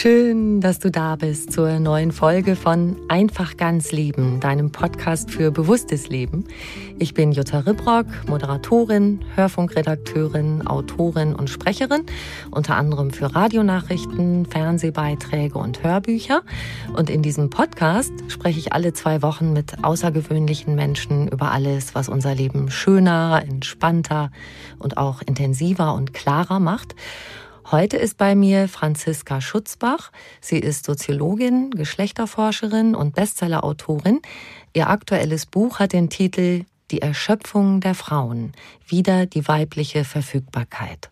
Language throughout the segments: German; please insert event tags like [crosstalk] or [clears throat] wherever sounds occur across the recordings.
Schön, dass du da bist zur neuen Folge von Einfach ganz Leben, deinem Podcast für bewusstes Leben. Ich bin Jutta Ribrock, Moderatorin, Hörfunkredakteurin, Autorin und Sprecherin, unter anderem für Radionachrichten, Fernsehbeiträge und Hörbücher. Und in diesem Podcast spreche ich alle zwei Wochen mit außergewöhnlichen Menschen über alles, was unser Leben schöner, entspannter und auch intensiver und klarer macht. Heute ist bei mir Franziska Schutzbach. Sie ist Soziologin, Geschlechterforscherin und Bestsellerautorin. Ihr aktuelles Buch hat den Titel Die Erschöpfung der Frauen. Wieder die weibliche Verfügbarkeit.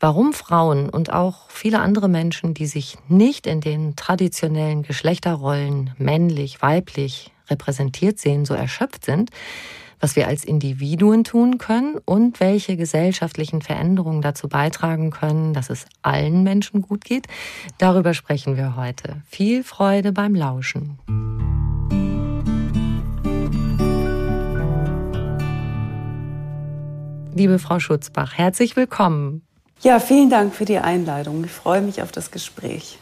Warum Frauen und auch viele andere Menschen, die sich nicht in den traditionellen Geschlechterrollen männlich, weiblich repräsentiert sehen, so erschöpft sind, was wir als Individuen tun können und welche gesellschaftlichen Veränderungen dazu beitragen können, dass es allen Menschen gut geht. Darüber sprechen wir heute. Viel Freude beim Lauschen. Liebe Frau Schutzbach, herzlich willkommen. Ja, vielen Dank für die Einladung. Ich freue mich auf das Gespräch.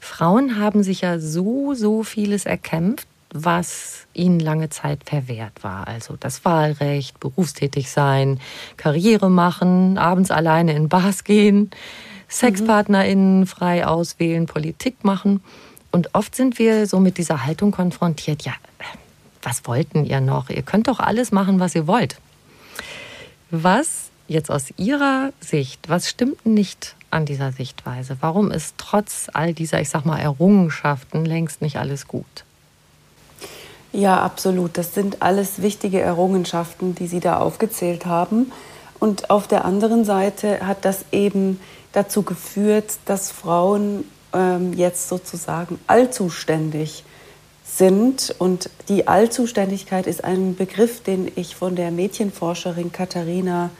Frauen haben sich ja so, so vieles erkämpft was ihnen lange Zeit verwehrt war. Also das Wahlrecht, berufstätig sein, Karriere machen, abends alleine in Bars gehen, SexpartnerInnen frei auswählen, Politik machen. Und oft sind wir so mit dieser Haltung konfrontiert, ja, was wollten ihr noch? Ihr könnt doch alles machen, was ihr wollt. Was jetzt aus Ihrer Sicht, was stimmt nicht an dieser Sichtweise? Warum ist trotz all dieser, ich sag mal, Errungenschaften längst nicht alles gut? Ja, absolut. Das sind alles wichtige Errungenschaften, die Sie da aufgezählt haben. Und auf der anderen Seite hat das eben dazu geführt, dass Frauen ähm, jetzt sozusagen allzuständig sind. Und die Allzuständigkeit ist ein Begriff, den ich von der Mädchenforscherin Katharina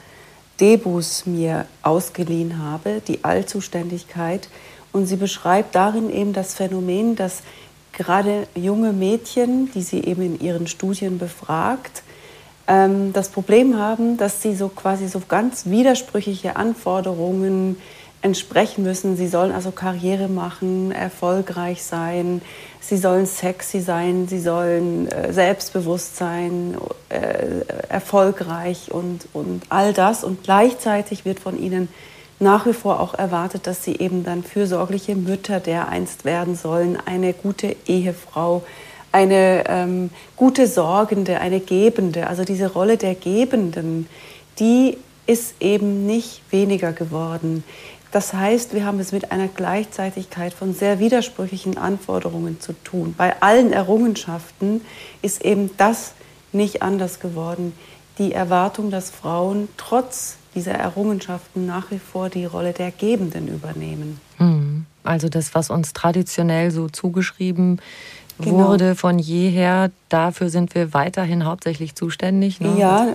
Debus mir ausgeliehen habe, die Allzuständigkeit. Und sie beschreibt darin eben das Phänomen, dass gerade junge Mädchen, die sie eben in ihren Studien befragt, ähm, das Problem haben, dass sie so quasi so ganz widersprüchliche Anforderungen entsprechen müssen. Sie sollen also Karriere machen, erfolgreich sein, sie sollen sexy sein, sie sollen äh, selbstbewusst sein, äh, erfolgreich und, und all das. Und gleichzeitig wird von ihnen nach wie vor auch erwartet, dass sie eben dann fürsorgliche Mütter dereinst werden sollen, eine gute Ehefrau, eine ähm, gute Sorgende, eine Gebende. Also diese Rolle der Gebenden, die ist eben nicht weniger geworden. Das heißt, wir haben es mit einer Gleichzeitigkeit von sehr widersprüchlichen Anforderungen zu tun. Bei allen Errungenschaften ist eben das nicht anders geworden. Die Erwartung, dass Frauen trotz dieser Errungenschaften nach wie vor die Rolle der Gebenden übernehmen. Mhm. Also das, was uns traditionell so zugeschrieben genau. wurde von jeher. Dafür sind wir weiterhin hauptsächlich zuständig. Ne? Ja,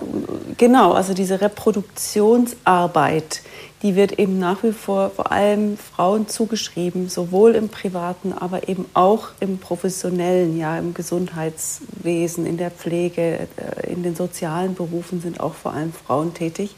genau. Also diese Reproduktionsarbeit, die wird eben nach wie vor vor allem Frauen zugeschrieben, sowohl im privaten, aber eben auch im professionellen, ja, im Gesundheitswesen, in der Pflege, äh, in den sozialen Berufen sind auch vor allem Frauen tätig.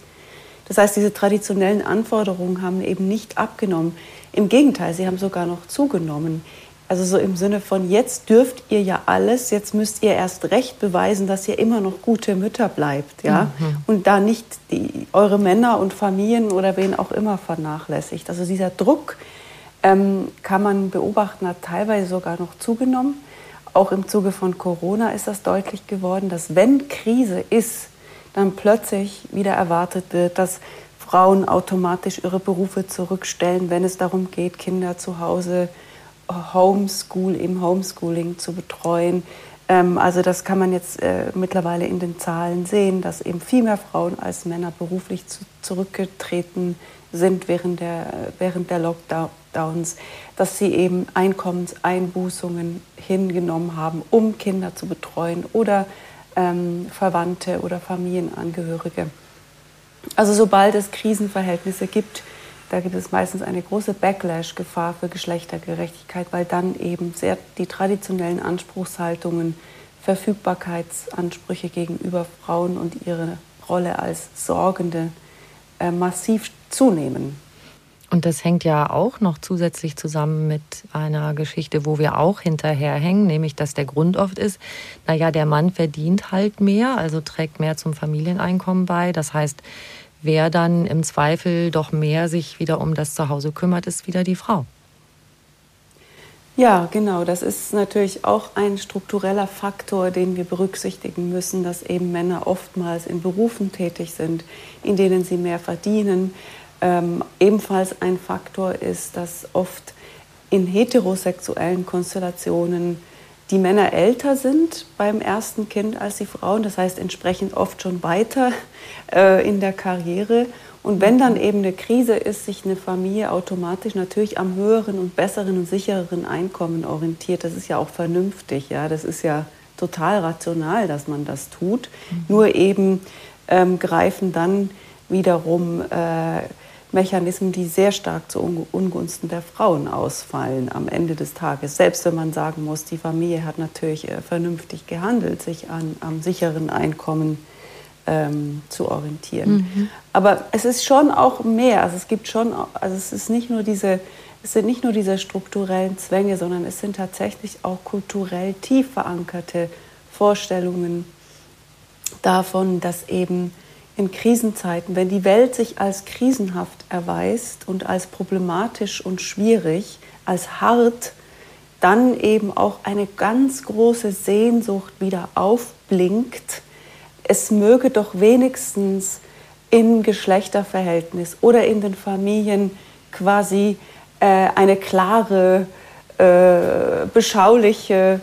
Das heißt, diese traditionellen Anforderungen haben eben nicht abgenommen. Im Gegenteil, sie haben sogar noch zugenommen. Also so im Sinne von, jetzt dürft ihr ja alles, jetzt müsst ihr erst recht beweisen, dass ihr immer noch gute Mütter bleibt, ja, mhm. und da nicht die, eure Männer und Familien oder wen auch immer vernachlässigt. Also dieser Druck ähm, kann man beobachten, hat teilweise sogar noch zugenommen. Auch im Zuge von Corona ist das deutlich geworden, dass wenn Krise ist, dann plötzlich wieder erwartet wird, dass Frauen automatisch ihre Berufe zurückstellen, wenn es darum geht, Kinder zu Hause zu Homeschool, im Homeschooling zu betreuen. Ähm, also das kann man jetzt äh, mittlerweile in den Zahlen sehen, dass eben viel mehr Frauen als Männer beruflich zu, zurückgetreten sind während der, während der Lockdowns, dass sie eben Einkommenseinbußungen hingenommen haben, um Kinder zu betreuen oder ähm, Verwandte oder Familienangehörige. Also sobald es Krisenverhältnisse gibt, da gibt es meistens eine große Backlash-Gefahr für Geschlechtergerechtigkeit, weil dann eben sehr die traditionellen Anspruchshaltungen, Verfügbarkeitsansprüche gegenüber Frauen und ihre Rolle als Sorgende äh, massiv zunehmen. Und das hängt ja auch noch zusätzlich zusammen mit einer Geschichte, wo wir auch hinterherhängen, nämlich dass der Grund oft ist, naja, der Mann verdient halt mehr, also trägt mehr zum Familieneinkommen bei. Das heißt, Wer dann im Zweifel doch mehr sich wieder um das Zuhause kümmert, ist wieder die Frau. Ja, genau. Das ist natürlich auch ein struktureller Faktor, den wir berücksichtigen müssen, dass eben Männer oftmals in Berufen tätig sind, in denen sie mehr verdienen. Ähm, ebenfalls ein Faktor ist, dass oft in heterosexuellen Konstellationen die Männer älter sind beim ersten Kind als die Frauen, das heißt entsprechend oft schon weiter äh, in der Karriere. Und wenn dann eben eine Krise ist, sich eine Familie automatisch natürlich am höheren und besseren und sichereren Einkommen orientiert. Das ist ja auch vernünftig, ja. Das ist ja total rational, dass man das tut. Mhm. Nur eben ähm, greifen dann wiederum äh, Mechanismen, die sehr stark zu Ungunsten der Frauen ausfallen am Ende des Tages. Selbst wenn man sagen muss, die Familie hat natürlich äh, vernünftig gehandelt, sich an, am sicheren Einkommen ähm, zu orientieren. Mhm. Aber es ist schon auch mehr. Also es gibt schon, also es ist nicht nur diese, es sind nicht nur diese strukturellen Zwänge, sondern es sind tatsächlich auch kulturell tief verankerte Vorstellungen davon, dass eben in Krisenzeiten, wenn die Welt sich als krisenhaft erweist und als problematisch und schwierig, als hart, dann eben auch eine ganz große Sehnsucht wieder aufblinkt. Es möge doch wenigstens im Geschlechterverhältnis oder in den Familien quasi äh, eine klare, äh, beschauliche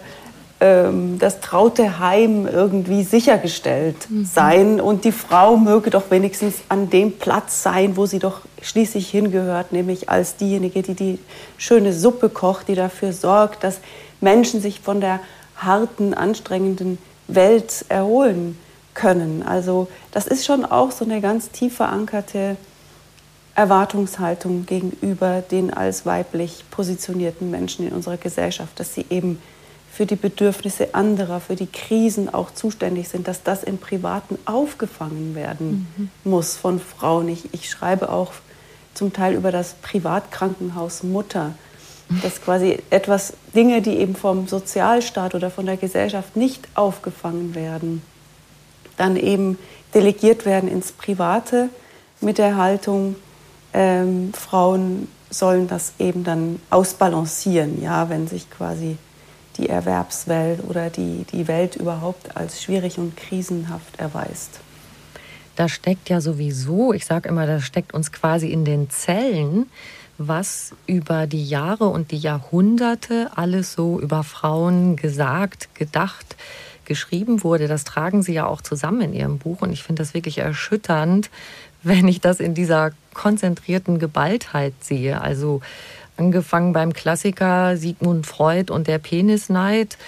das traute Heim irgendwie sichergestellt mhm. sein und die Frau möge doch wenigstens an dem Platz sein, wo sie doch schließlich hingehört, nämlich als diejenige, die die schöne Suppe kocht, die dafür sorgt, dass Menschen sich von der harten, anstrengenden Welt erholen können. Also das ist schon auch so eine ganz tief verankerte Erwartungshaltung gegenüber den als weiblich positionierten Menschen in unserer Gesellschaft, dass sie eben für die Bedürfnisse anderer, für die Krisen auch zuständig sind, dass das im Privaten aufgefangen werden mhm. muss von Frauen. Ich, ich schreibe auch zum Teil über das Privatkrankenhaus Mutter, dass quasi etwas, Dinge, die eben vom Sozialstaat oder von der Gesellschaft nicht aufgefangen werden, dann eben delegiert werden ins Private mit der Haltung, ähm, Frauen sollen das eben dann ausbalancieren, ja, wenn sich quasi die Erwerbswelt oder die, die Welt überhaupt als schwierig und krisenhaft erweist. Da steckt ja sowieso, ich sage immer, das steckt uns quasi in den Zellen, was über die Jahre und die Jahrhunderte alles so über Frauen gesagt, gedacht, geschrieben wurde. Das tragen Sie ja auch zusammen in Ihrem Buch und ich finde das wirklich erschütternd, [laughs] wenn ich das in dieser konzentrierten Geballtheit sehe. Also angefangen beim Klassiker Sigmund Freud und der Penisneid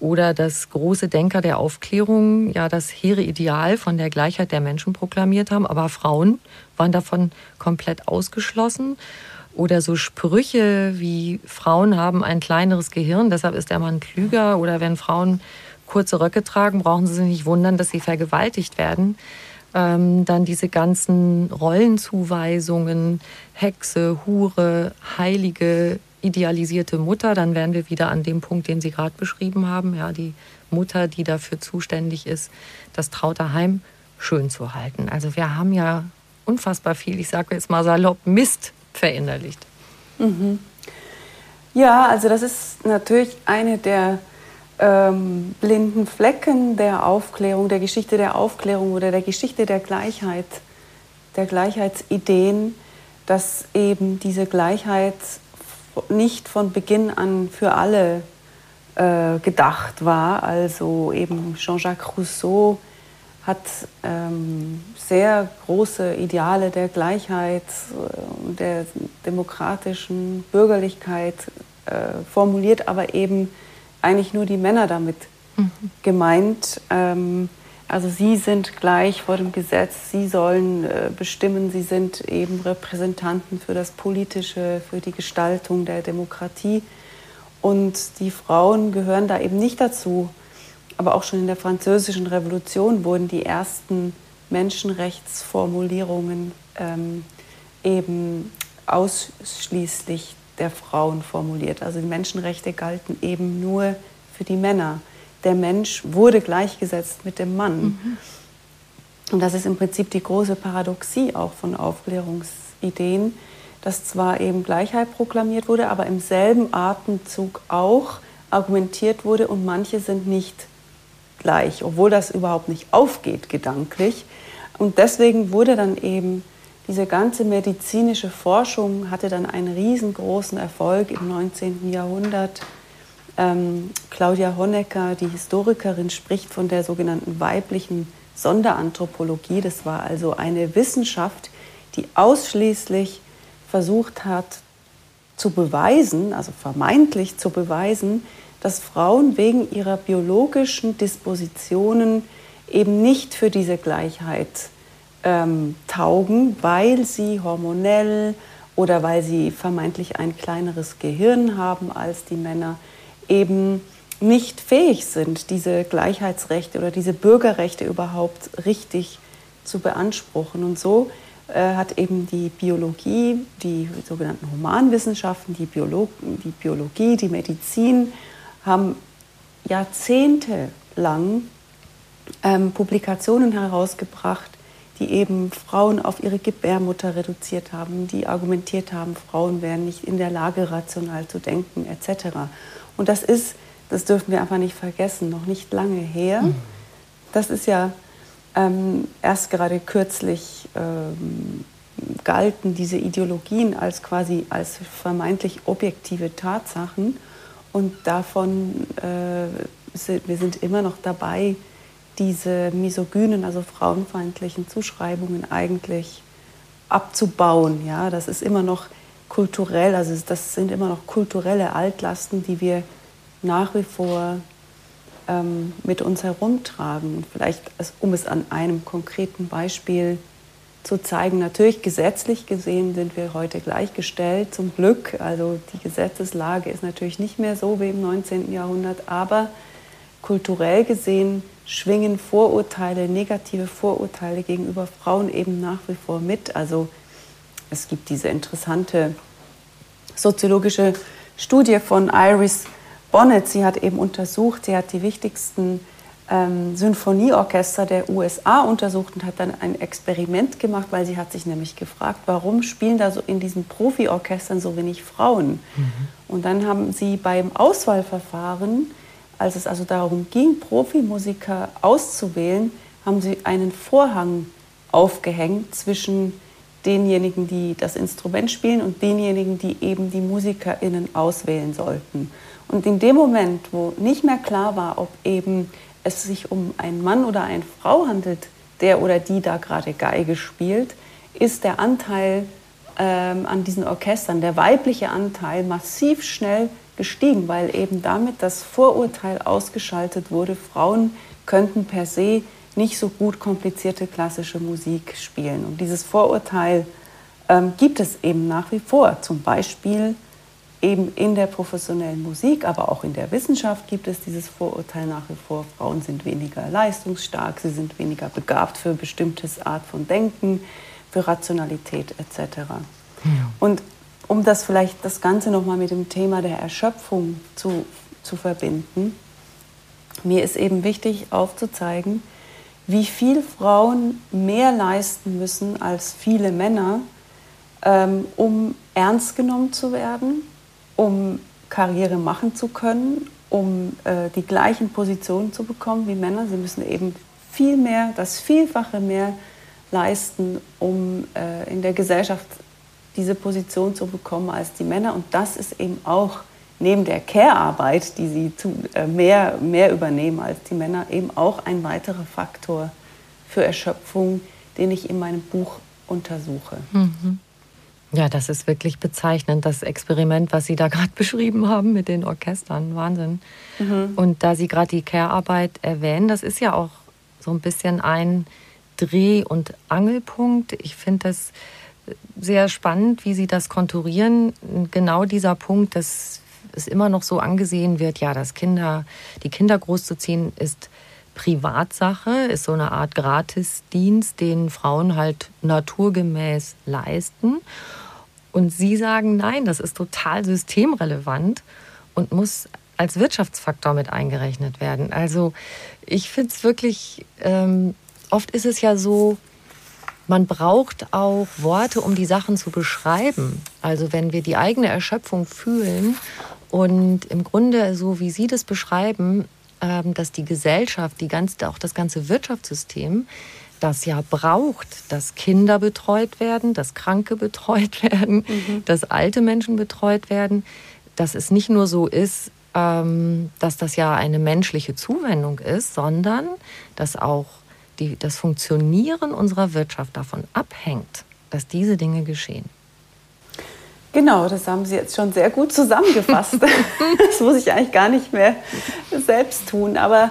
oder das große Denker der Aufklärung ja das hehre Ideal von der Gleichheit der Menschen proklamiert haben, aber Frauen waren davon komplett ausgeschlossen. Oder so Sprüche wie Frauen haben ein kleineres Gehirn, deshalb ist der Mann klüger. Oder wenn Frauen kurze Röcke tragen, brauchen sie sich nicht wundern, dass sie vergewaltigt werden. Ähm, dann diese ganzen Rollenzuweisungen, Hexe, Hure, Heilige, idealisierte Mutter, dann wären wir wieder an dem Punkt, den Sie gerade beschrieben haben. Ja, die Mutter, die dafür zuständig ist, das traute Heim schön zu halten. Also wir haben ja unfassbar viel, ich sage jetzt mal salopp, Mist verinnerlicht. Mhm. Ja, also das ist natürlich eine der ähm, blinden Flecken der Aufklärung, der Geschichte der Aufklärung oder der Geschichte der Gleichheit, der Gleichheitsideen, dass eben diese Gleichheit nicht von Beginn an für alle äh, gedacht war. Also eben Jean-Jacques Rousseau hat ähm, sehr große Ideale der Gleichheit, äh, der demokratischen Bürgerlichkeit äh, formuliert, aber eben eigentlich nur die Männer damit mhm. gemeint. Ähm, also sie sind gleich vor dem Gesetz, sie sollen äh, bestimmen, sie sind eben Repräsentanten für das Politische, für die Gestaltung der Demokratie. Und die Frauen gehören da eben nicht dazu. Aber auch schon in der Französischen Revolution wurden die ersten Menschenrechtsformulierungen ähm, eben ausschließlich der Frauen formuliert. Also die Menschenrechte galten eben nur für die Männer der Mensch wurde gleichgesetzt mit dem Mann. Mhm. Und das ist im Prinzip die große Paradoxie auch von Aufklärungsideen, dass zwar eben Gleichheit proklamiert wurde, aber im selben Atemzug auch argumentiert wurde und manche sind nicht gleich, obwohl das überhaupt nicht aufgeht gedanklich. Und deswegen wurde dann eben diese ganze medizinische Forschung hatte dann einen riesengroßen Erfolg im 19. Jahrhundert ähm, Claudia Honecker, die Historikerin, spricht von der sogenannten weiblichen Sonderanthropologie. Das war also eine Wissenschaft, die ausschließlich versucht hat zu beweisen, also vermeintlich zu beweisen, dass Frauen wegen ihrer biologischen Dispositionen eben nicht für diese Gleichheit ähm, taugen, weil sie hormonell oder weil sie vermeintlich ein kleineres Gehirn haben als die Männer eben nicht fähig sind, diese Gleichheitsrechte oder diese Bürgerrechte überhaupt richtig zu beanspruchen. Und so äh, hat eben die Biologie, die sogenannten Humanwissenschaften, die, Biolo die Biologie, die Medizin, haben jahrzehntelang ähm, Publikationen herausgebracht, die eben Frauen auf ihre Gebärmutter reduziert haben, die argumentiert haben, Frauen wären nicht in der Lage, rational zu denken, etc. Und das ist, das dürfen wir einfach nicht vergessen, noch nicht lange her. Mhm. Das ist ja ähm, erst gerade kürzlich ähm, galten diese Ideologien als quasi als vermeintlich objektive Tatsachen. Und davon, äh, sind, wir sind immer noch dabei, diese misogynen, also frauenfeindlichen Zuschreibungen eigentlich abzubauen. Ja, das ist immer noch kulturell, also das sind immer noch kulturelle Altlasten, die wir nach wie vor ähm, mit uns herumtragen. Vielleicht, um es an einem konkreten Beispiel zu zeigen, natürlich gesetzlich gesehen sind wir heute gleichgestellt, zum Glück. Also die Gesetzeslage ist natürlich nicht mehr so wie im 19. Jahrhundert, aber kulturell gesehen schwingen Vorurteile, negative Vorurteile gegenüber Frauen eben nach wie vor mit. Also es gibt diese interessante soziologische Studie von Iris Bonnet. Sie hat eben untersucht, sie hat die wichtigsten ähm, Sinfonieorchester der USA untersucht und hat dann ein Experiment gemacht, weil sie hat sich nämlich gefragt, warum spielen da so in diesen Profiorchestern so wenig Frauen? Mhm. Und dann haben sie beim Auswahlverfahren, als es also darum ging, Profimusiker auszuwählen, haben sie einen Vorhang aufgehängt zwischen denjenigen, die das Instrument spielen und denjenigen, die eben die MusikerInnen auswählen sollten. Und in dem Moment, wo nicht mehr klar war, ob eben es sich um einen Mann oder eine Frau handelt, der oder die da gerade Geige spielt, ist der Anteil ähm, an diesen Orchestern, der weibliche Anteil, massiv schnell gestiegen, weil eben damit das Vorurteil ausgeschaltet wurde, Frauen könnten per se nicht so gut komplizierte klassische Musik spielen. Und dieses Vorurteil ähm, gibt es eben nach wie vor. Zum Beispiel eben in der professionellen Musik, aber auch in der Wissenschaft gibt es dieses Vorurteil nach wie vor. Frauen sind weniger leistungsstark, sie sind weniger begabt für bestimmtes Art von Denken, für Rationalität etc. Ja. Und um das vielleicht das Ganze nochmal mit dem Thema der Erschöpfung zu, zu verbinden, mir ist eben wichtig aufzuzeigen, wie viel Frauen mehr leisten müssen als viele Männer, ähm, um ernst genommen zu werden, um Karriere machen zu können, um äh, die gleichen Positionen zu bekommen wie Männer. Sie müssen eben viel mehr, das Vielfache mehr leisten, um äh, in der Gesellschaft diese Position zu bekommen als die Männer. Und das ist eben auch neben der Care-Arbeit, die sie zu, äh, mehr, mehr übernehmen als die Männer, eben auch ein weiterer Faktor für Erschöpfung, den ich in meinem Buch untersuche. Mhm. Ja, das ist wirklich bezeichnend, das Experiment, was Sie da [laughs] gerade beschrieben haben mit den Orchestern. Wahnsinn. Mhm. Und da Sie gerade die Care-Arbeit erwähnen, das ist ja auch so ein bisschen ein Dreh- und Angelpunkt. Ich finde das sehr spannend, wie Sie das konturieren. Genau dieser Punkt, dass es immer noch so angesehen wird, ja, dass Kinder, die Kinder großzuziehen, ist Privatsache, ist so eine Art Gratisdienst, den Frauen halt naturgemäß leisten. Und Sie sagen, nein, das ist total systemrelevant und muss als Wirtschaftsfaktor mit eingerechnet werden. Also ich finde es wirklich, ähm, oft ist es ja so, man braucht auch Worte, um die Sachen zu beschreiben. Also wenn wir die eigene Erschöpfung fühlen und im Grunde, so wie Sie das beschreiben, ähm, dass die Gesellschaft, die ganze, auch das ganze Wirtschaftssystem, das ja braucht, dass Kinder betreut werden, dass Kranke betreut [laughs] werden, mhm. dass alte Menschen betreut werden, dass es nicht nur so ist, ähm, dass das ja eine menschliche Zuwendung ist, sondern dass auch die, das Funktionieren unserer Wirtschaft davon abhängt, dass diese Dinge geschehen. Genau, das haben Sie jetzt schon sehr gut zusammengefasst. [laughs] das muss ich eigentlich gar nicht mehr selbst tun. Aber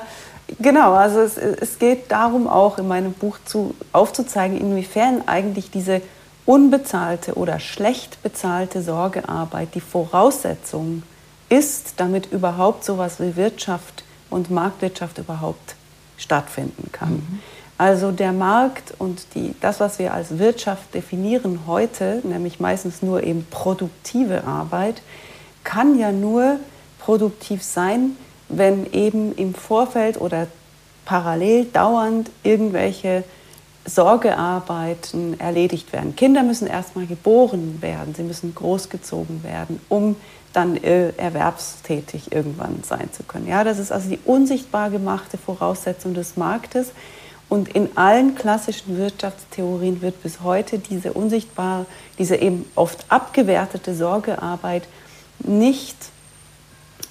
genau, also es, es geht darum auch in meinem Buch zu, aufzuzeigen, inwiefern eigentlich diese unbezahlte oder schlecht bezahlte Sorgearbeit die Voraussetzung ist, damit überhaupt sowas wie Wirtschaft und Marktwirtschaft überhaupt stattfinden kann. Mhm. Also der Markt und die, das, was wir als Wirtschaft definieren heute, nämlich meistens nur eben produktive Arbeit, kann ja nur produktiv sein, wenn eben im Vorfeld oder parallel dauernd irgendwelche Sorgearbeiten erledigt werden. Kinder müssen erstmal geboren werden, sie müssen großgezogen werden, um dann äh, erwerbstätig irgendwann sein zu können. Ja, das ist also die unsichtbar gemachte Voraussetzung des Marktes, und in allen klassischen Wirtschaftstheorien wird bis heute diese unsichtbare, diese eben oft abgewertete Sorgearbeit nicht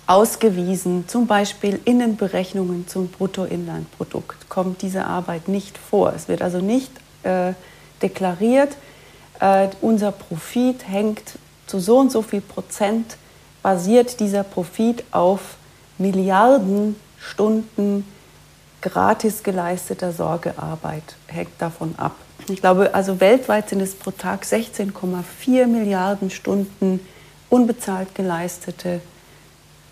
ausgewiesen. Zum Beispiel in den Berechnungen zum Bruttoinlandprodukt kommt diese Arbeit nicht vor. Es wird also nicht äh, deklariert, äh, unser Profit hängt zu so und so viel Prozent, basiert dieser Profit auf Milliarden Stunden gratis geleisteter Sorgearbeit hängt davon ab. Ich glaube, also weltweit sind es pro Tag 16,4 Milliarden Stunden unbezahlt geleistete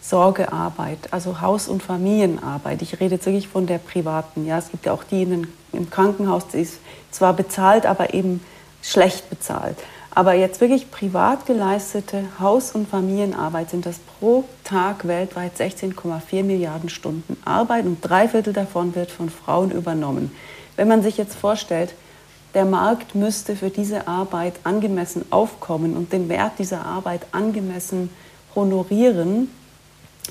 Sorgearbeit, also Haus- und Familienarbeit. Ich rede jetzt wirklich von der privaten. Ja, es gibt ja auch die in, im Krankenhaus, die ist zwar bezahlt, aber eben schlecht bezahlt. Aber jetzt wirklich privat geleistete Haus- und Familienarbeit sind das pro Tag weltweit 16,4 Milliarden Stunden Arbeit und drei Viertel davon wird von Frauen übernommen. Wenn man sich jetzt vorstellt, der Markt müsste für diese Arbeit angemessen aufkommen und den Wert dieser Arbeit angemessen honorieren,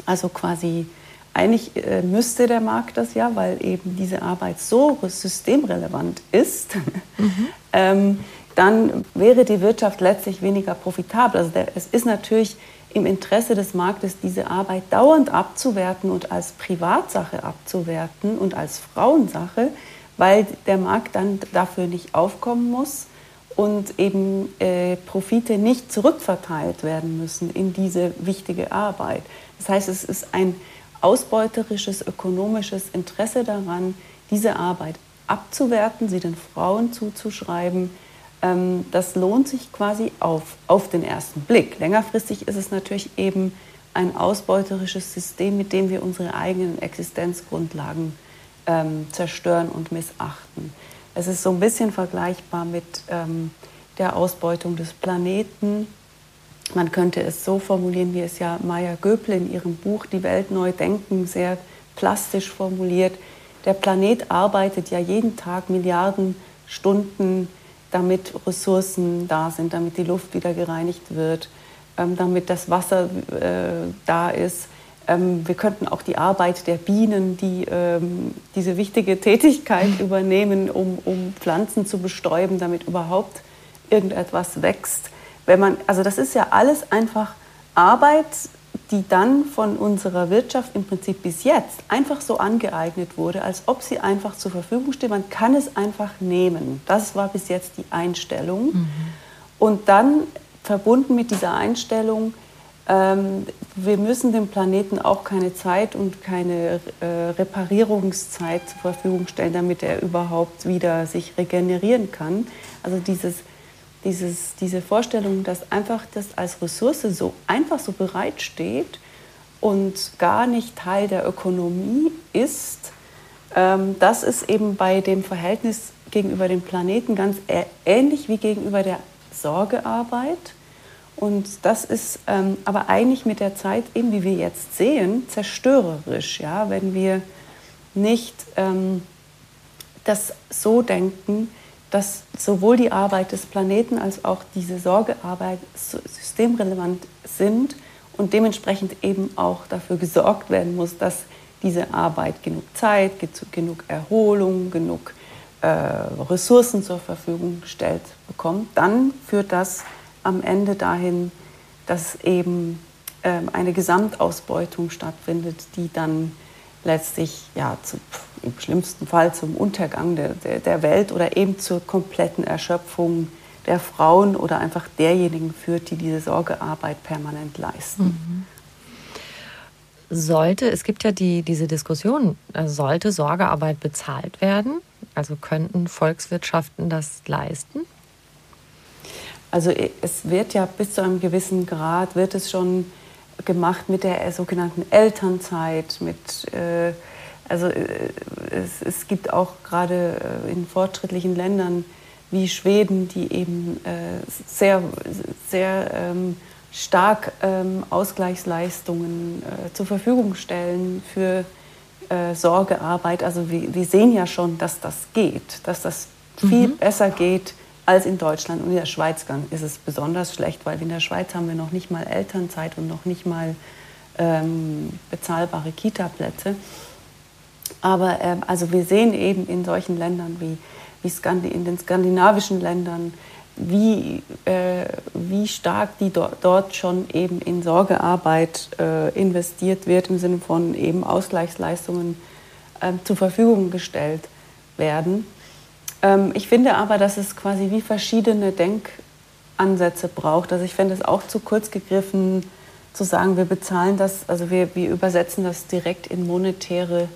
also quasi eigentlich äh, müsste der Markt das ja, weil eben diese Arbeit so systemrelevant ist. [laughs] Mhm. ähm, dann wäre die Wirtschaft letztlich weniger profitabel. Also der, es ist natürlich im Interesse des Marktes, diese Arbeit dauernd abzuwerten und als Privatsache abzuwerten und als Frauensache, weil der Markt dann dafür nicht aufkommen muss und eben äh, Profite nicht zurückverteilt werden müssen in diese wichtige Arbeit. Das heißt, es ist ein ausbeuterisches ökonomisches Interesse daran, diese Arbeit abzuwerten, sie den Frauen zuzuschreiben. Ähm, das lohnt sich quasi auf, auf den ersten Blick. Längerfristig ist es natürlich eben ein ausbeuterisches System, mit dem wir unsere eigenen Existenzgrundlagen ähm, zerstören und missachten. Es ist so ein bisschen vergleichbar mit ähm, der Ausbeutung des Planeten. Man könnte es so formulieren, wie es ja Maya Göpel in ihrem Buch Die Welt neu denken sehr plastisch formuliert. Der Planet arbeitet ja jeden Tag Milliarden Stunden, damit Ressourcen da sind, damit die Luft wieder gereinigt wird, ähm, damit das Wasser äh, da ist. Ähm, wir könnten auch die Arbeit der Bienen, die ähm, diese wichtige Tätigkeit [laughs] übernehmen, um, um Pflanzen zu bestäuben, damit überhaupt irgendetwas wächst. Wenn man, also das ist ja alles einfach Arbeit, die dann von unserer Wirtschaft im Prinzip bis jetzt einfach so angeeignet wurde, als ob sie einfach zur Verfügung steht. Man kann es einfach nehmen. Das war bis jetzt die Einstellung. Mhm. Und dann verbunden mit dieser Einstellung, ähm, wir müssen dem Planeten auch keine Zeit und keine äh, Reparierungszeit zur Verfügung stellen, damit er überhaupt wieder sich regenerieren kann. Also dieses dieses, diese Vorstellung, dass einfach das als Ressource so einfach so bereitsteht und gar nicht Teil der Ökonomie ist, ähm, das ist eben bei dem Verhältnis gegenüber dem Planeten ganz ähnlich wie gegenüber der Sorgearbeit. Und das ist ähm, aber eigentlich mit der Zeit, eben wie wir jetzt sehen, zerstörerisch, ja, wenn wir nicht ähm, das so denken, dass sowohl die Arbeit des Planeten als auch diese Sorgearbeit systemrelevant sind und dementsprechend eben auch dafür gesorgt werden muss, dass diese Arbeit genug Zeit, genug Erholung, genug äh, Ressourcen zur Verfügung gestellt bekommt, dann führt das am Ende dahin, dass eben äh, eine Gesamtausbeutung stattfindet, die dann letztlich ja, zu, im schlimmsten Fall zum Untergang der, der, der, Welt oder eben zur kompletten Erschöpfung der Frauen oder einfach derjenigen führt, die diese Sorgearbeit permanent leisten. Mhm. Sollte, es gibt ja die, diese Diskussion, äh, sollte Sorgearbeit bezahlt werden? Also könnten Volkswirtschaften das leisten? Also es wird ja bis zu einem gewissen Grad, wird es schon gemacht mit der sogenannten Elternzeit, mit, äh, also äh, es, es, gibt auch gerade äh, in fortschrittlichen Ländern wie Schweden, die eben äh, sehr, sehr ähm, stark ähm, Ausgleichsleistungen äh, zur Verfügung stellen für äh, Sorgearbeit. Also wir, wir, sehen ja schon, dass das geht, dass das viel mhm. besser geht als in Deutschland. Und in der Schweiz ist es besonders schlecht, weil in der Schweiz haben wir noch nicht mal Elternzeit und noch nicht mal ähm, bezahlbare Kita-Plätze. Aber ähm, also wir sehen eben in solchen Ländern wie, wie Skandi in den skandinavischen Ländern, wie, äh, wie stark die do dort schon eben in Sorgearbeit äh, investiert wird, im Sinne von eben Ausgleichsleistungen äh, zur Verfügung gestellt werden. Ähm, ich finde aber, dass es quasi wie verschiedene Denkansätze braucht. Also ich fände es auch zu kurz gegriffen, zu sagen, wir bezahlen das, also wir, wir übersetzen das direkt in monetäre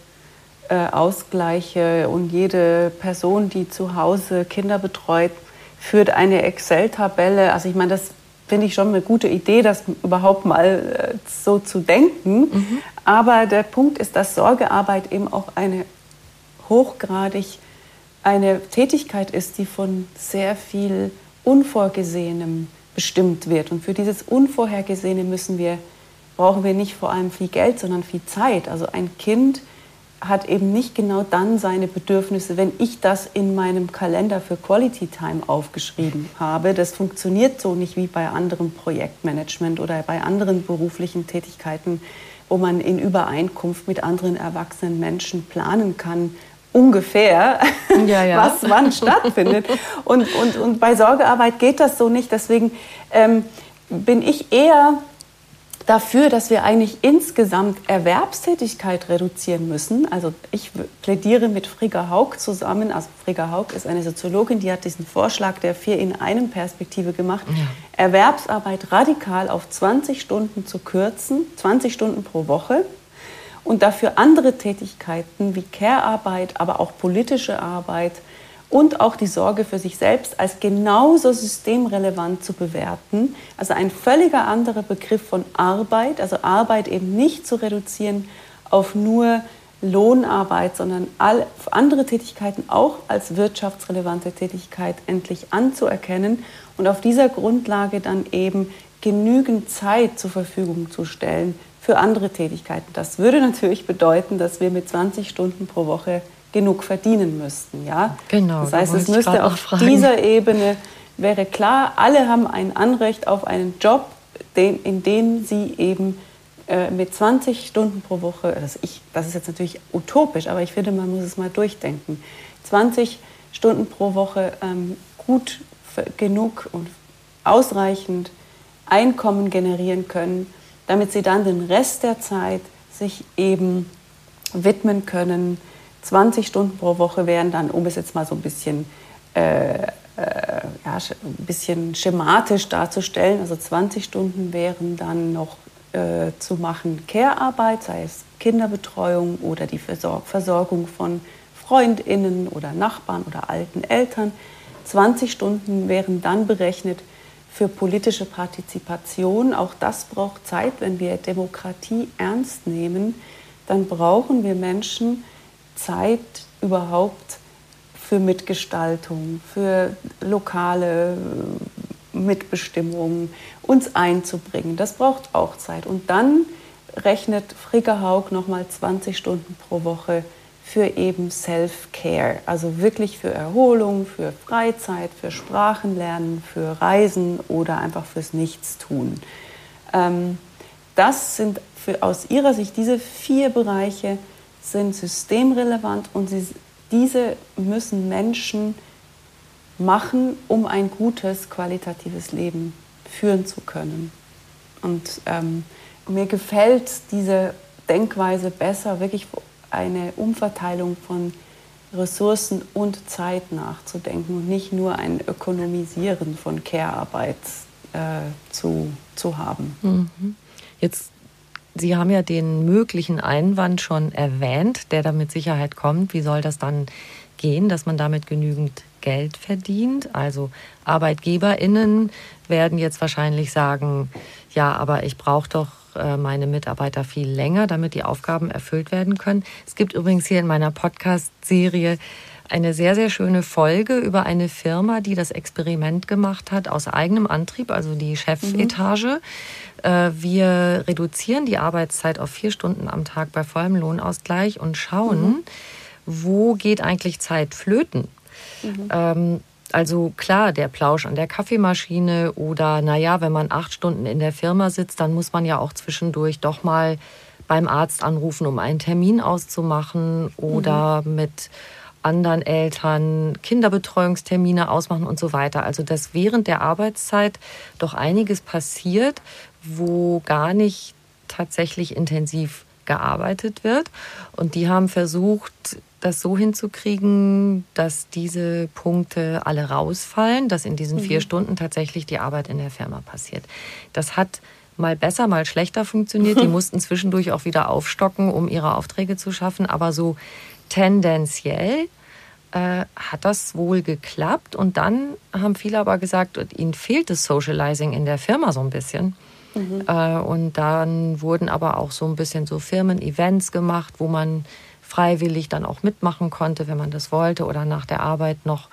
äh, Ausgleiche und jede Person, die zu Hause Kinder betreut, führt eine Excel-Tabelle. Also ich meine, das finde ich schon eine gute Idee, das überhaupt mal äh, so zu denken. Mhm. Aber der Punkt ist, dass Sorgearbeit eben auch eine hochgradig eine Tätigkeit ist, die von sehr viel Unvorgesehenem bestimmt wird. Und für dieses Unvorhergesehene müssen wir, brauchen wir nicht vor allem viel Geld, sondern viel Zeit. Also ein Kind hat eben nicht genau dann seine Bedürfnisse, wenn ich das in meinem Kalender für Quality Time aufgeschrieben habe. Das funktioniert so nicht wie bei anderem Projektmanagement oder bei anderen beruflichen Tätigkeiten, wo man in Übereinkunft mit anderen erwachsenen Menschen planen kann, ungefähr, ja, ja. [laughs] was wann stattfindet. Und, und, und bei Sorgearbeit geht das so nicht. Deswegen ähm, bin ich eher dafür, dass wir eigentlich insgesamt Erwerbstätigkeit reduzieren müssen. Also ich plädiere mit Frigga Haug zusammen. Also Frigga Haug ist eine Soziologin, die hat diesen Vorschlag der vier in einem Perspektive gemacht, ja. Erwerbsarbeit radikal auf 20 Stunden zu kürzen, 20 Stunden pro Woche und dafür andere Tätigkeiten wie Care-Arbeit, aber auch politische Arbeit und auch die Sorge für sich selbst als genauso systemrelevant zu bewerten. Also ein völliger anderer Begriff von Arbeit, also Arbeit eben nicht zu reduzieren auf nur Lohnarbeit, sondern all, andere Tätigkeiten auch als wirtschaftsrelevante Tätigkeit endlich anzuerkennen und auf dieser Grundlage dann eben genügend Zeit zur Verfügung zu stellen für andere Tätigkeiten. Das würde natürlich bedeuten, dass wir mit 20 Stunden pro Woche genug verdienen müssten. Ja? Genau. Das heißt, es müsste auf dieser Ebene wäre klar, alle haben ein Anrecht auf einen Job, den, in dem sie eben äh, mit 20 Stunden pro Woche, das, ich, das ist jetzt natürlich utopisch, aber ich finde, man muss es mal durchdenken, 20 Stunden pro Woche ähm, gut genug und ausreichend Einkommen generieren können, damit sie dann den Rest der Zeit sich eben widmen können, 20 Stunden pro Woche wären dann, um es jetzt mal so ein bisschen, äh, äh, ja, ein bisschen schematisch darzustellen, also 20 Stunden wären dann noch äh, zu machen Care-Arbeit, sei es Kinderbetreuung oder die Versorgung von Freundinnen oder Nachbarn oder alten Eltern. 20 Stunden wären dann berechnet für politische Partizipation. Auch das braucht Zeit. Wenn wir Demokratie ernst nehmen, dann brauchen wir Menschen, Zeit überhaupt für Mitgestaltung, für lokale Mitbestimmung, uns einzubringen. Das braucht auch Zeit. Und dann rechnet Frigga Haug nochmal 20 Stunden pro Woche für eben Self-Care, also wirklich für Erholung, für Freizeit, für Sprachenlernen, für Reisen oder einfach fürs Nichtstun. Ähm, das sind für, aus ihrer Sicht diese vier Bereiche, sind systemrelevant und sie, diese müssen Menschen machen, um ein gutes, qualitatives Leben führen zu können. Und ähm, mir gefällt diese Denkweise besser, wirklich eine Umverteilung von Ressourcen und Zeit nachzudenken und nicht nur ein Ökonomisieren von Care-Arbeit äh, zu, zu haben. Mhm. Jetzt Sie haben ja den möglichen Einwand schon erwähnt, der da mit Sicherheit kommt. Wie soll das dann gehen, dass man damit genügend Geld verdient? Also Arbeitgeberinnen werden jetzt wahrscheinlich sagen, ja, aber ich brauche doch äh, meine Mitarbeiter viel länger, damit die Aufgaben erfüllt werden können. Es gibt übrigens hier in meiner Podcast-Serie eine sehr, sehr schöne Folge über eine Firma, die das Experiment gemacht hat aus eigenem Antrieb, also die Chefetage. Mhm. Wir reduzieren die Arbeitszeit auf vier Stunden am Tag bei vollem Lohnausgleich und schauen, mhm. wo geht eigentlich Zeit flöten. Mhm. Ähm, also klar, der Plausch an der Kaffeemaschine oder naja, wenn man acht Stunden in der Firma sitzt, dann muss man ja auch zwischendurch doch mal beim Arzt anrufen, um einen Termin auszumachen oder mhm. mit anderen Eltern Kinderbetreuungstermine ausmachen und so weiter. Also dass während der Arbeitszeit doch einiges passiert, wo gar nicht tatsächlich intensiv gearbeitet wird. Und die haben versucht, das so hinzukriegen, dass diese Punkte alle rausfallen, dass in diesen mhm. vier Stunden tatsächlich die Arbeit in der Firma passiert. Das hat mal besser, mal schlechter funktioniert. Die [laughs] mussten zwischendurch auch wieder aufstocken, um ihre Aufträge zu schaffen. Aber so tendenziell äh, hat das wohl geklappt. Und dann haben viele aber gesagt, ihnen fehlt das Socializing in der Firma so ein bisschen. Mhm. Äh, und dann wurden aber auch so ein bisschen so Firmen-Events gemacht, wo man freiwillig dann auch mitmachen konnte, wenn man das wollte oder nach der Arbeit noch,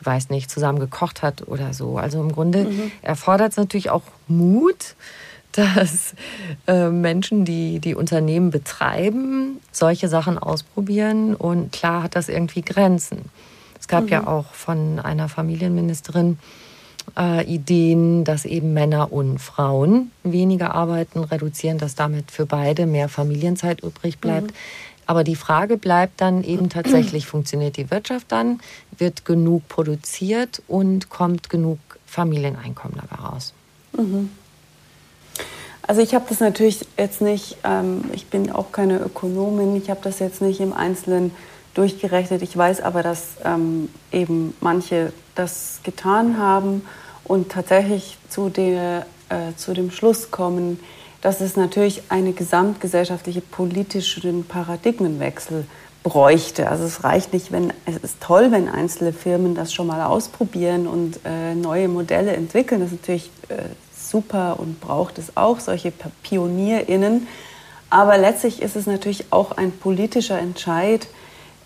ich weiß nicht, zusammen gekocht hat oder so. Also im Grunde mhm. erfordert es natürlich auch Mut, [laughs] dass äh, Menschen, die die Unternehmen betreiben, solche Sachen ausprobieren. Und klar hat das irgendwie Grenzen. Es gab mhm. ja auch von einer Familienministerin äh, Ideen, dass eben Männer und Frauen weniger arbeiten, reduzieren, dass damit für beide mehr Familienzeit übrig bleibt. Mhm. Aber die Frage bleibt dann eben [clears throat] tatsächlich, funktioniert die Wirtschaft dann? Wird genug produziert und kommt genug Familieneinkommen dabei raus? Mhm. Also ich habe das natürlich jetzt nicht, ähm, ich bin auch keine Ökonomin, ich habe das jetzt nicht im Einzelnen durchgerechnet. Ich weiß aber, dass ähm, eben manche das getan haben und tatsächlich zu, der, äh, zu dem Schluss kommen, dass es natürlich eine gesamtgesellschaftliche politischen Paradigmenwechsel bräuchte. Also es reicht nicht, wenn es ist toll, wenn einzelne Firmen das schon mal ausprobieren und äh, neue Modelle entwickeln. Das ist natürlich äh, super und braucht es auch solche PionierInnen. Aber letztlich ist es natürlich auch ein politischer Entscheid,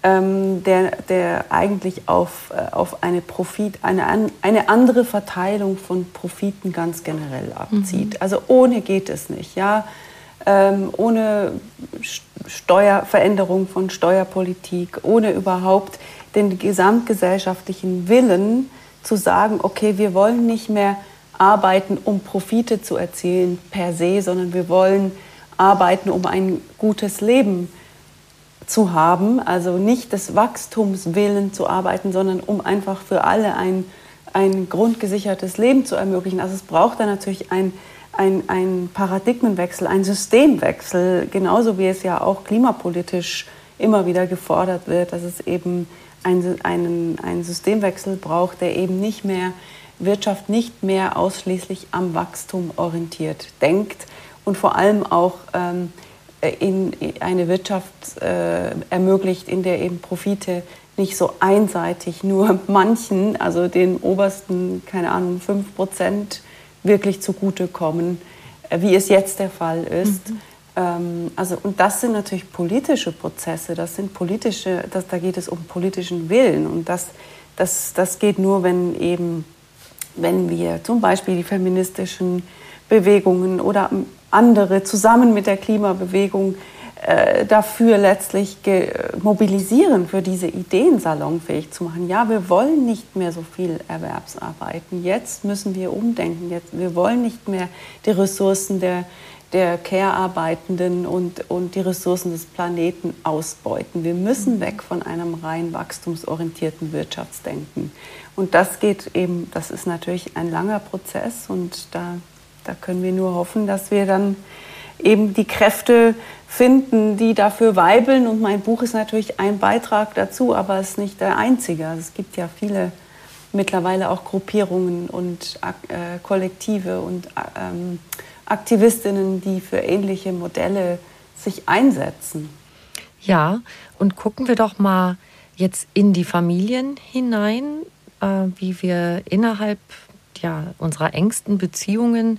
ähm, der, der eigentlich auf, äh, auf eine, Profit, eine, eine andere Verteilung von Profiten ganz generell abzieht. Mhm. Also ohne geht es nicht. Ja? Ähm, ohne Steuerveränderung von Steuerpolitik, ohne überhaupt den gesamtgesellschaftlichen Willen zu sagen, okay, wir wollen nicht mehr arbeiten, um Profite zu erzielen per se, sondern wir wollen arbeiten, um ein gutes Leben zu zu haben, also nicht des Wachstums willen zu arbeiten, sondern um einfach für alle ein, ein grundgesichertes Leben zu ermöglichen. Also es braucht da natürlich ein, ein, ein Paradigmenwechsel, ein Systemwechsel, genauso wie es ja auch klimapolitisch immer wieder gefordert wird, dass es eben ein, einen, einen Systemwechsel braucht, der eben nicht mehr Wirtschaft nicht mehr ausschließlich am Wachstum orientiert denkt und vor allem auch ähm, in eine Wirtschaft äh, ermöglicht, in der eben Profite nicht so einseitig nur [laughs] manchen, also den obersten, keine Ahnung, 5 Prozent wirklich zugutekommen, äh, wie es jetzt der Fall ist. Mhm. Ähm, also, und das sind natürlich politische Prozesse, das sind politische, das, da geht es um politischen Willen und das, das, das geht nur, wenn eben, wenn wir zum Beispiel die feministischen Bewegungen oder andere zusammen mit der Klimabewegung äh, dafür letztlich mobilisieren, für diese Ideen salonfähig zu machen. Ja, wir wollen nicht mehr so viel Erwerbsarbeiten. Jetzt müssen wir umdenken. Jetzt, wir wollen nicht mehr die Ressourcen der, der Care-Arbeitenden und, und die Ressourcen des Planeten ausbeuten. Wir müssen weg von einem rein wachstumsorientierten Wirtschaftsdenken. Und das geht eben, das ist natürlich ein langer Prozess und da da können wir nur hoffen, dass wir dann eben die Kräfte finden, die dafür weibeln. Und mein Buch ist natürlich ein Beitrag dazu, aber es ist nicht der einzige. Also es gibt ja viele mittlerweile auch Gruppierungen und äh, Kollektive und ähm, Aktivistinnen, die für ähnliche Modelle sich einsetzen. Ja, und gucken wir doch mal jetzt in die Familien hinein, äh, wie wir innerhalb ja, unserer engsten Beziehungen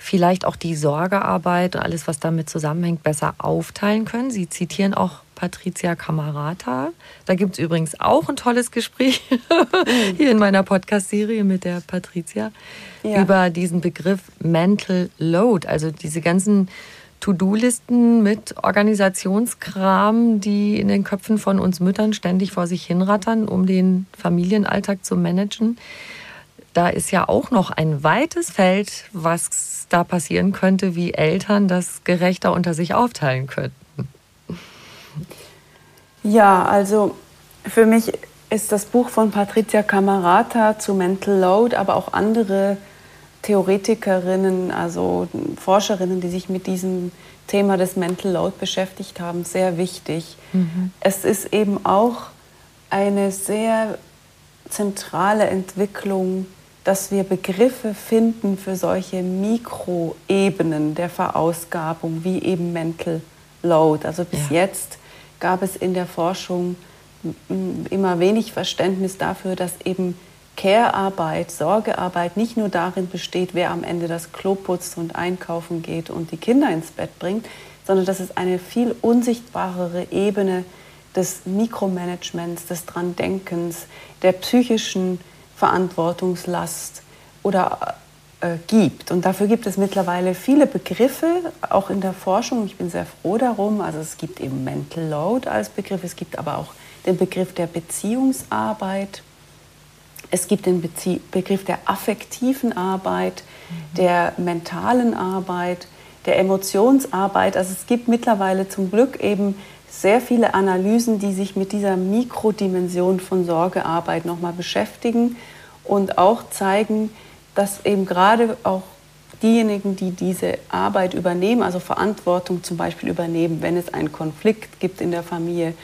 vielleicht auch die Sorgearbeit und alles, was damit zusammenhängt, besser aufteilen können. Sie zitieren auch Patricia Camarata. Da gibt es übrigens auch ein tolles Gespräch [laughs] hier in meiner Podcast-Serie mit der Patricia ja. über diesen Begriff Mental Load, also diese ganzen To-Do-Listen mit Organisationskram, die in den Köpfen von uns Müttern ständig vor sich hinrattern, um den Familienalltag zu managen da ist ja auch noch ein weites Feld, was da passieren könnte, wie Eltern das gerechter unter sich aufteilen könnten. Ja, also für mich ist das Buch von Patricia Camarata zu Mental Load, aber auch andere Theoretikerinnen, also Forscherinnen, die sich mit diesem Thema des Mental Load beschäftigt haben, sehr wichtig. Mhm. Es ist eben auch eine sehr zentrale Entwicklung dass wir Begriffe finden für solche Mikroebenen der Verausgabung, wie eben Mental Load. Also bis ja. jetzt gab es in der Forschung immer wenig Verständnis dafür, dass eben Care-Arbeit, Sorgearbeit nicht nur darin besteht, wer am Ende das Klo putzt und einkaufen geht und die Kinder ins Bett bringt, sondern dass es eine viel unsichtbarere Ebene des Mikromanagements, des Dran-Denkens, der psychischen Verantwortungslast oder äh, gibt. Und dafür gibt es mittlerweile viele Begriffe, auch in der Forschung. Ich bin sehr froh darum. Also es gibt eben Mental Load als Begriff, es gibt aber auch den Begriff der Beziehungsarbeit. Es gibt den Bezie Begriff der affektiven Arbeit, mhm. der mentalen Arbeit, der Emotionsarbeit. Also es gibt mittlerweile zum Glück eben sehr viele Analysen, die sich mit dieser Mikrodimension von Sorgearbeit nochmal beschäftigen und auch zeigen, dass eben gerade auch diejenigen, die diese Arbeit übernehmen, also Verantwortung zum Beispiel übernehmen, wenn es einen Konflikt gibt in der Familie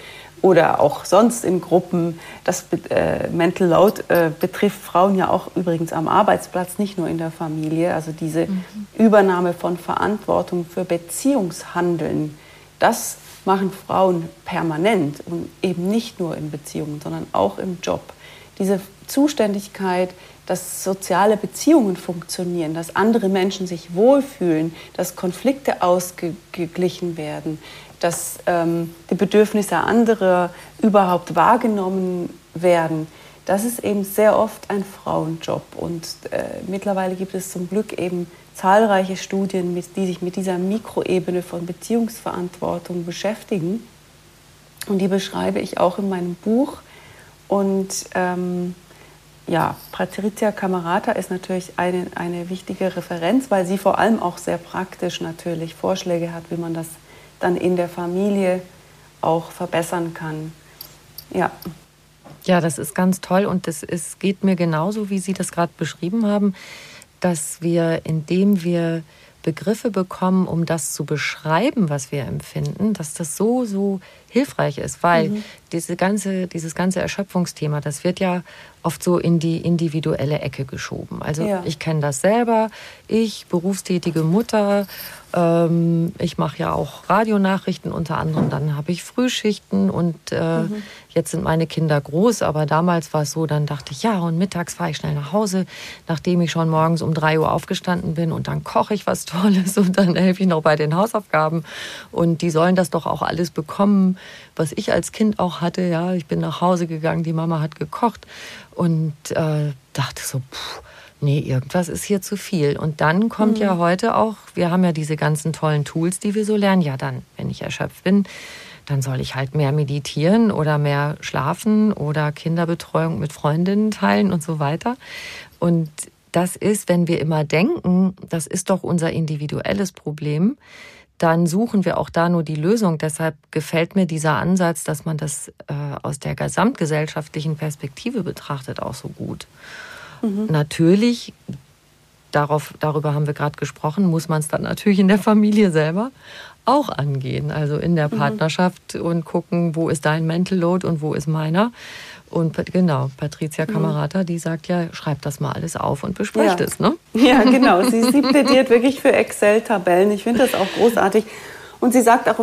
oder auch sonst in Gruppen. Das äh, Mental Load äh, betrifft Frauen ja auch übrigens am Arbeitsplatz, nicht nur in der Familie. Also diese mhm. Übernahme von Verantwortung für Beziehungshandeln, das machen Frauen permanent und eben nicht nur in Beziehungen, sondern auch im Job. Diese Zuständigkeit, dass soziale Beziehungen funktionieren, dass andere Menschen sich wohlfühlen, dass Konflikte ausgeglichen werden, dass ähm, die Bedürfnisse anderer überhaupt wahrgenommen werden. Das ist eben sehr oft ein Frauenjob. Und äh, mittlerweile gibt es zum Glück eben zahlreiche Studien, die sich mit dieser Mikroebene von Beziehungsverantwortung beschäftigen. Und die beschreibe ich auch in meinem Buch. Und ähm, ja, Patrizia Camerata ist natürlich eine, eine wichtige Referenz, weil sie vor allem auch sehr praktisch natürlich Vorschläge hat, wie man das dann in der Familie auch verbessern kann. Ja. Ja, das ist ganz toll und es geht mir genauso, wie Sie das gerade beschrieben haben, dass wir, indem wir Begriffe bekommen, um das zu beschreiben, was wir empfinden, dass das so, so hilfreich ist, weil mhm. diese ganze, dieses ganze Erschöpfungsthema, das wird ja oft so in die individuelle Ecke geschoben. Also ja. ich kenne das selber, ich, berufstätige Mutter, ähm, ich mache ja auch Radionachrichten unter anderem, dann habe ich Frühschichten und äh, mhm. jetzt sind meine Kinder groß, aber damals war es so, dann dachte ich, ja, und mittags fahre ich schnell nach Hause, nachdem ich schon morgens um drei Uhr aufgestanden bin und dann koche ich was [laughs] Tolles und dann helfe ich noch bei den Hausaufgaben und die sollen das doch auch alles bekommen was ich als Kind auch hatte. Ja, ich bin nach Hause gegangen, die Mama hat gekocht und äh, dachte so, pff, nee, irgendwas ist hier zu viel. Und dann kommt mhm. ja heute auch, wir haben ja diese ganzen tollen Tools, die wir so lernen. Ja, dann, wenn ich erschöpft bin, dann soll ich halt mehr meditieren oder mehr schlafen oder Kinderbetreuung mit Freundinnen teilen und so weiter. Und das ist, wenn wir immer denken, das ist doch unser individuelles Problem, dann suchen wir auch da nur die Lösung. Deshalb gefällt mir dieser Ansatz, dass man das äh, aus der gesamtgesellschaftlichen Perspektive betrachtet, auch so gut. Mhm. Natürlich, darauf, darüber haben wir gerade gesprochen, muss man es dann natürlich in der Familie selber auch angehen. Also in der mhm. Partnerschaft mhm. und gucken, wo ist dein Mental Load und wo ist meiner. Und genau, Patricia Camerata, die sagt ja, schreibt das mal alles auf und besprecht ja. es, ne? [laughs] Ja, genau. Sie, sie plädiert wirklich für Excel-Tabellen. Ich finde das auch großartig. Und sie sagt auch,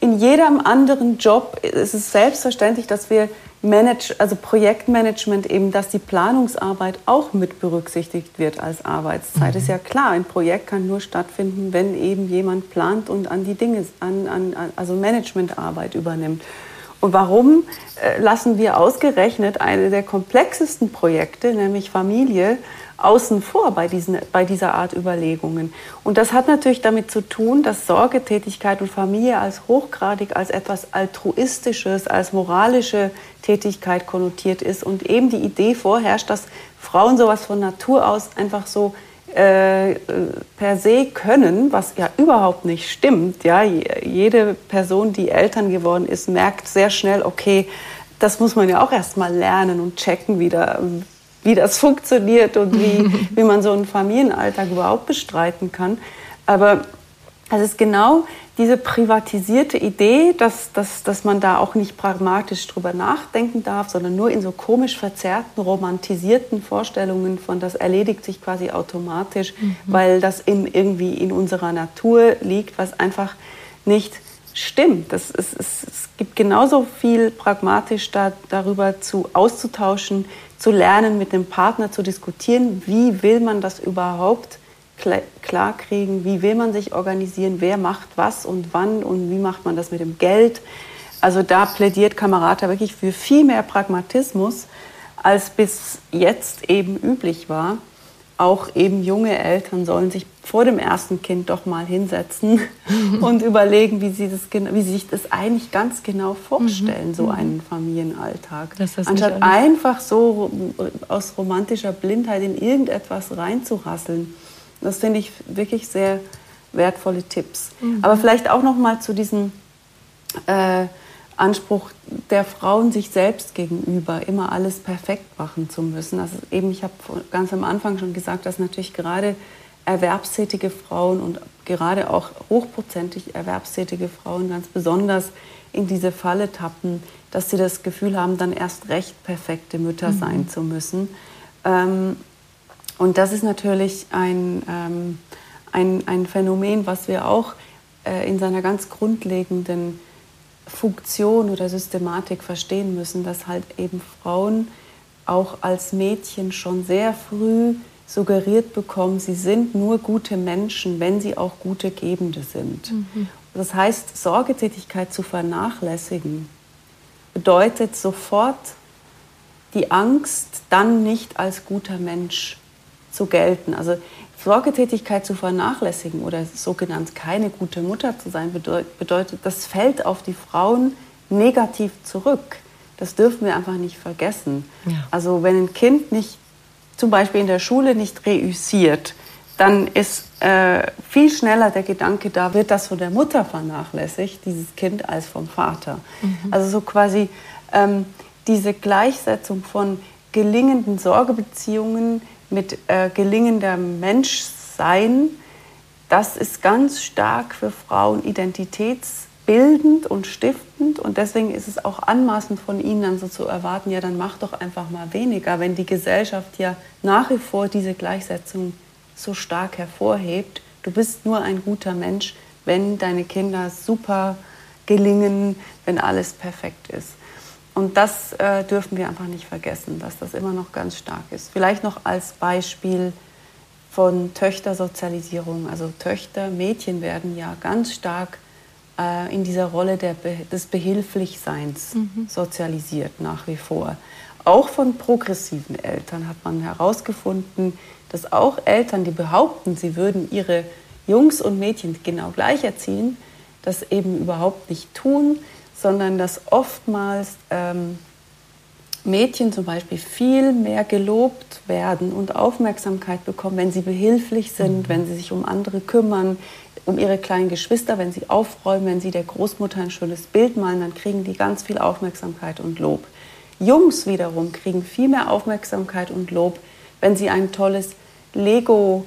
in jedem anderen Job ist es selbstverständlich, dass wir Manage, also Projektmanagement eben, dass die Planungsarbeit auch mit berücksichtigt wird als Arbeitszeit. Mhm. Ist ja klar, ein Projekt kann nur stattfinden, wenn eben jemand plant und an die Dinge, an, an, also Managementarbeit übernimmt. Und warum äh, lassen wir ausgerechnet eine der komplexesten Projekte, nämlich Familie, außen vor bei, diesen, bei dieser Art Überlegungen? Und das hat natürlich damit zu tun, dass Sorgetätigkeit und Familie als hochgradig als etwas Altruistisches, als moralische Tätigkeit konnotiert ist und eben die Idee vorherrscht, dass Frauen sowas von Natur aus einfach so äh, per se können, was ja überhaupt nicht stimmt. Ja, jede Person, die Eltern geworden ist, merkt sehr schnell, okay, das muss man ja auch erst mal lernen und checken, wie, da, wie das [laughs] funktioniert und wie, [laughs] wie man so einen Familienalltag überhaupt bestreiten kann. Aber es ist genau diese privatisierte Idee, dass, dass, dass man da auch nicht pragmatisch drüber nachdenken darf, sondern nur in so komisch verzerrten, romantisierten Vorstellungen von, das erledigt sich quasi automatisch, mhm. weil das in, irgendwie in unserer Natur liegt, was einfach nicht stimmt. Das ist, es, es gibt genauso viel pragmatisch da, darüber zu auszutauschen, zu lernen, mit dem Partner zu diskutieren, wie will man das überhaupt klar kriegen, wie will man sich organisieren, wer macht was und wann und wie macht man das mit dem Geld. Also da plädiert Kamerata wirklich für viel mehr Pragmatismus, als bis jetzt eben üblich war. Auch eben junge Eltern sollen sich vor dem ersten Kind doch mal hinsetzen [laughs] und überlegen, wie sie, das, wie sie sich das eigentlich ganz genau vorstellen, so mhm. einen Familienalltag. Anstatt einfach so aus romantischer Blindheit in irgendetwas reinzurasseln. Das finde ich wirklich sehr wertvolle Tipps. Mhm. Aber vielleicht auch noch mal zu diesem äh, Anspruch der Frauen sich selbst gegenüber, immer alles perfekt machen zu müssen. Also eben, ich habe ganz am Anfang schon gesagt, dass natürlich gerade erwerbstätige Frauen und gerade auch hochprozentig erwerbstätige Frauen ganz besonders in diese Falle tappen, dass sie das Gefühl haben, dann erst recht perfekte Mütter mhm. sein zu müssen. Ähm, und das ist natürlich ein, ähm, ein, ein Phänomen, was wir auch äh, in seiner ganz grundlegenden Funktion oder Systematik verstehen müssen, dass halt eben Frauen auch als Mädchen schon sehr früh suggeriert bekommen, sie sind nur gute Menschen, wenn sie auch gute Gebende sind. Mhm. Das heißt, Sorgetätigkeit zu vernachlässigen bedeutet sofort die Angst, dann nicht als guter Mensch zu gelten. Also Sorgetätigkeit zu vernachlässigen oder sogenannt keine gute Mutter zu sein, bedeutet, das fällt auf die Frauen negativ zurück. Das dürfen wir einfach nicht vergessen. Ja. Also wenn ein Kind nicht, zum Beispiel in der Schule nicht reüssiert, dann ist äh, viel schneller der Gedanke da, wird das von der Mutter vernachlässigt, dieses Kind, als vom Vater. Mhm. Also so quasi ähm, diese Gleichsetzung von gelingenden Sorgebeziehungen mit äh, gelingendem Menschsein, das ist ganz stark für Frauen identitätsbildend und stiftend. Und deswegen ist es auch anmaßend von ihnen dann so zu erwarten, ja, dann mach doch einfach mal weniger, wenn die Gesellschaft ja nach wie vor diese Gleichsetzung so stark hervorhebt. Du bist nur ein guter Mensch, wenn deine Kinder super gelingen, wenn alles perfekt ist. Und das äh, dürfen wir einfach nicht vergessen, dass das immer noch ganz stark ist. Vielleicht noch als Beispiel von Töchtersozialisierung. Also Töchter, Mädchen werden ja ganz stark äh, in dieser Rolle der, des Behilflichseins mhm. sozialisiert nach wie vor. Auch von progressiven Eltern hat man herausgefunden, dass auch Eltern, die behaupten, sie würden ihre Jungs und Mädchen genau gleich erziehen, das eben überhaupt nicht tun sondern dass oftmals ähm, Mädchen zum Beispiel viel mehr gelobt werden und Aufmerksamkeit bekommen, wenn sie behilflich sind, mhm. wenn sie sich um andere kümmern, um ihre kleinen Geschwister, wenn sie aufräumen, wenn sie der Großmutter ein schönes Bild malen, dann kriegen die ganz viel Aufmerksamkeit und Lob. Jungs wiederum kriegen viel mehr Aufmerksamkeit und Lob, wenn sie ein tolles Lego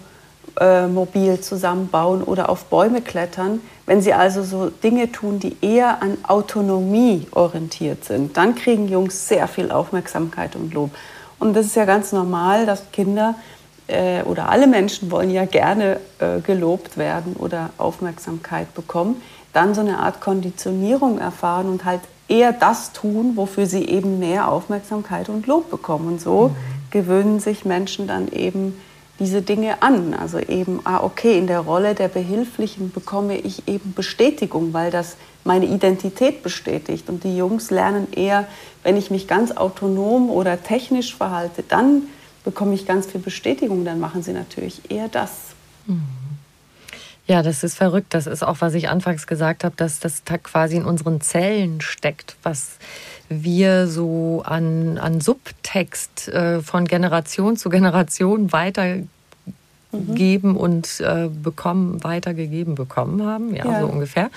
äh, zusammenbauen oder auf Bäume klettern, wenn sie also so Dinge tun, die eher an Autonomie orientiert sind, dann kriegen Jungs sehr viel Aufmerksamkeit und Lob. Und das ist ja ganz normal, dass Kinder äh, oder alle Menschen wollen ja gerne äh, gelobt werden oder Aufmerksamkeit bekommen, dann so eine Art Konditionierung erfahren und halt eher das tun, wofür sie eben mehr Aufmerksamkeit und Lob bekommen. Und so mhm. gewöhnen sich Menschen dann eben diese Dinge an. Also eben, ah, okay, in der Rolle der Behilflichen bekomme ich eben Bestätigung, weil das meine Identität bestätigt. Und die Jungs lernen eher, wenn ich mich ganz autonom oder technisch verhalte, dann bekomme ich ganz viel Bestätigung. Dann machen sie natürlich eher das. Mhm. Ja, das ist verrückt. Das ist auch, was ich anfangs gesagt habe, dass das quasi in unseren Zellen steckt, was wir so an, an Subtext äh, von Generation zu Generation weitergeben mhm. und äh, bekommen, weitergegeben bekommen haben, ja, ja. so ungefähr.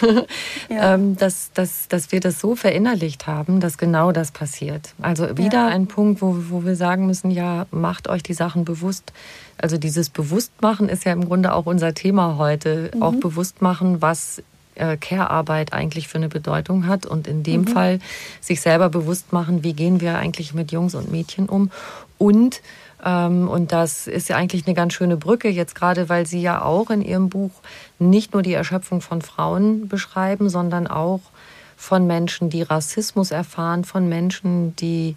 [laughs] ja. ähm, dass, dass, dass wir das so verinnerlicht haben, dass genau das passiert. Also wieder ja. ein Punkt, wo, wo wir sagen müssen, ja, macht euch die Sachen bewusst. Also dieses Bewusstmachen ist ja im Grunde auch unser Thema heute. Mhm. Auch Bewusstmachen, was äh, Care-Arbeit eigentlich für eine Bedeutung hat und in dem mhm. Fall sich selber bewusst machen, wie gehen wir eigentlich mit Jungs und Mädchen um und und das ist ja eigentlich eine ganz schöne Brücke jetzt gerade, weil Sie ja auch in Ihrem Buch nicht nur die Erschöpfung von Frauen beschreiben, sondern auch von Menschen, die Rassismus erfahren, von Menschen, die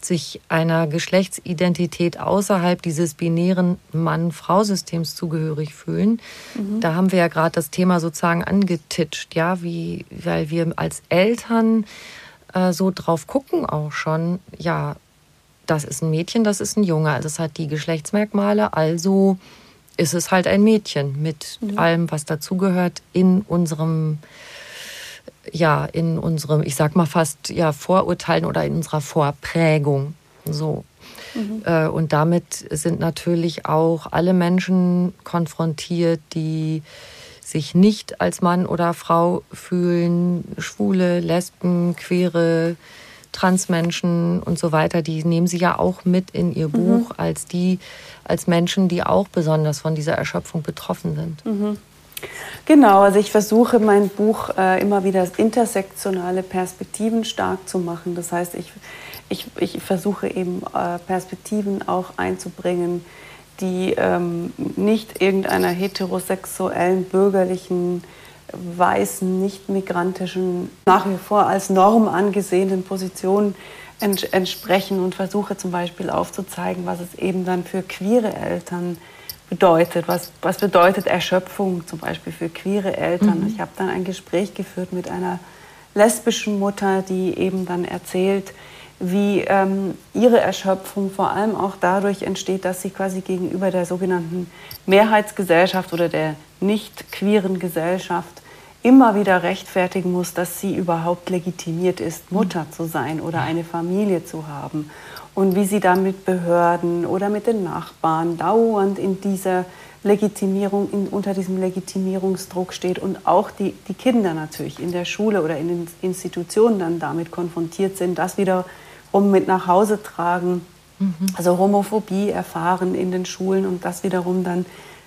sich einer Geschlechtsidentität außerhalb dieses binären Mann-Frau-Systems zugehörig fühlen. Mhm. Da haben wir ja gerade das Thema sozusagen angetitscht, ja, wie, weil wir als Eltern äh, so drauf gucken auch schon, ja, das ist ein Mädchen, das ist ein Junge, das hat die Geschlechtsmerkmale, also ist es halt ein Mädchen mit mhm. allem, was dazugehört in unserem ja in unserem, ich sag mal fast ja Vorurteilen oder in unserer Vorprägung. So. Mhm. Äh, und damit sind natürlich auch alle Menschen konfrontiert, die sich nicht als Mann oder Frau fühlen, Schwule, Lesben, Queere, Transmenschen und so weiter, die nehmen sie ja auch mit in ihr mhm. Buch mhm. als die, als Menschen, die auch besonders von dieser Erschöpfung betroffen sind. Mhm. Genau, also ich versuche mein Buch äh, immer wieder intersektionale Perspektiven stark zu machen. Das heißt, ich, ich, ich versuche eben äh, Perspektiven auch einzubringen, die ähm, nicht irgendeiner heterosexuellen, bürgerlichen, weißen, nicht migrantischen, nach wie vor als Norm angesehenen Position ents entsprechen und versuche zum Beispiel aufzuzeigen, was es eben dann für queere Eltern bedeutet. Was, was bedeutet Erschöpfung zum Beispiel für queere Eltern? Mhm. Ich habe dann ein Gespräch geführt mit einer lesbischen Mutter, die eben dann erzählt, wie ähm, ihre Erschöpfung vor allem auch dadurch entsteht, dass sie quasi gegenüber der sogenannten Mehrheitsgesellschaft oder der nicht queeren Gesellschaft immer wieder rechtfertigen muss, dass sie überhaupt legitimiert ist, Mutter zu sein oder eine Familie zu haben. Und wie sie dann mit Behörden oder mit den Nachbarn dauernd in dieser Legitimierung, in, unter diesem Legitimierungsdruck steht und auch die, die Kinder natürlich in der Schule oder in den Institutionen dann damit konfrontiert sind, das wiederum mit nach Hause tragen, mhm. also Homophobie erfahren in den Schulen und das wiederum dann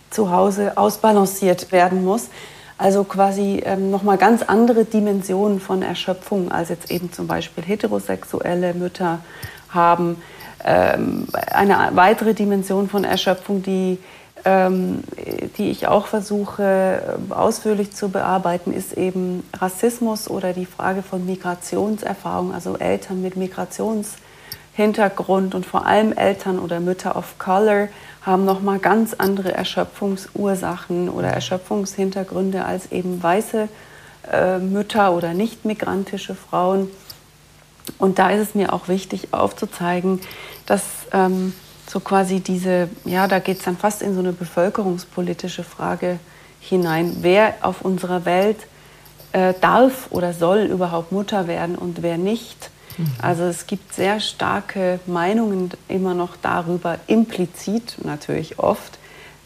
zu Hause ausbalanciert werden muss. Also quasi ähm, nochmal ganz andere Dimensionen von Erschöpfung, als jetzt eben zum Beispiel heterosexuelle Mütter haben. Ähm, eine weitere Dimension von Erschöpfung, die, ähm, die ich auch versuche äh, ausführlich zu bearbeiten, ist eben Rassismus oder die Frage von Migrationserfahrung, also Eltern mit Migrationshintergrund und vor allem Eltern oder Mütter of Color haben nochmal ganz andere Erschöpfungsursachen oder Erschöpfungshintergründe als eben weiße äh, Mütter oder nicht migrantische Frauen. Und da ist es mir auch wichtig aufzuzeigen, dass ähm, so quasi diese, ja, da geht es dann fast in so eine bevölkerungspolitische Frage hinein, wer auf unserer Welt äh, darf oder soll überhaupt Mutter werden und wer nicht. Also es gibt sehr starke Meinungen immer noch darüber, implizit natürlich oft,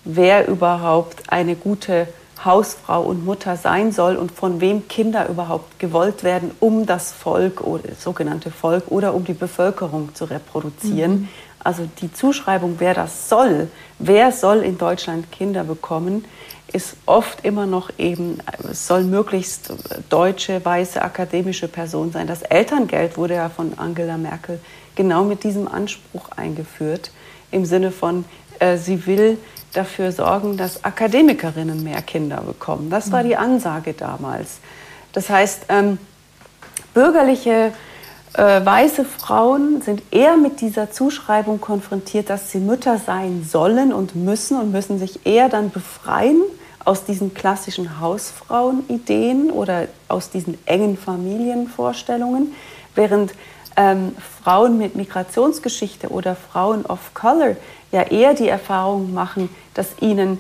wer überhaupt eine gute Hausfrau und Mutter sein soll und von wem Kinder überhaupt gewollt werden, um das Volk oder das sogenannte Volk oder um die Bevölkerung zu reproduzieren. Mhm. Also die Zuschreibung, wer das soll, wer soll in Deutschland Kinder bekommen, ist oft immer noch eben, es soll möglichst deutsche, weiße, akademische Person sein. Das Elterngeld wurde ja von Angela Merkel genau mit diesem Anspruch eingeführt, im Sinne von, äh, sie will dafür sorgen, dass Akademikerinnen mehr Kinder bekommen. Das war die Ansage damals. Das heißt, ähm, bürgerliche äh, weiße Frauen sind eher mit dieser Zuschreibung konfrontiert, dass sie Mütter sein sollen und müssen und müssen sich eher dann befreien aus diesen klassischen Hausfrauenideen oder aus diesen engen Familienvorstellungen, während ähm, Frauen mit Migrationsgeschichte oder Frauen of Color ja eher die Erfahrung machen, dass ihnen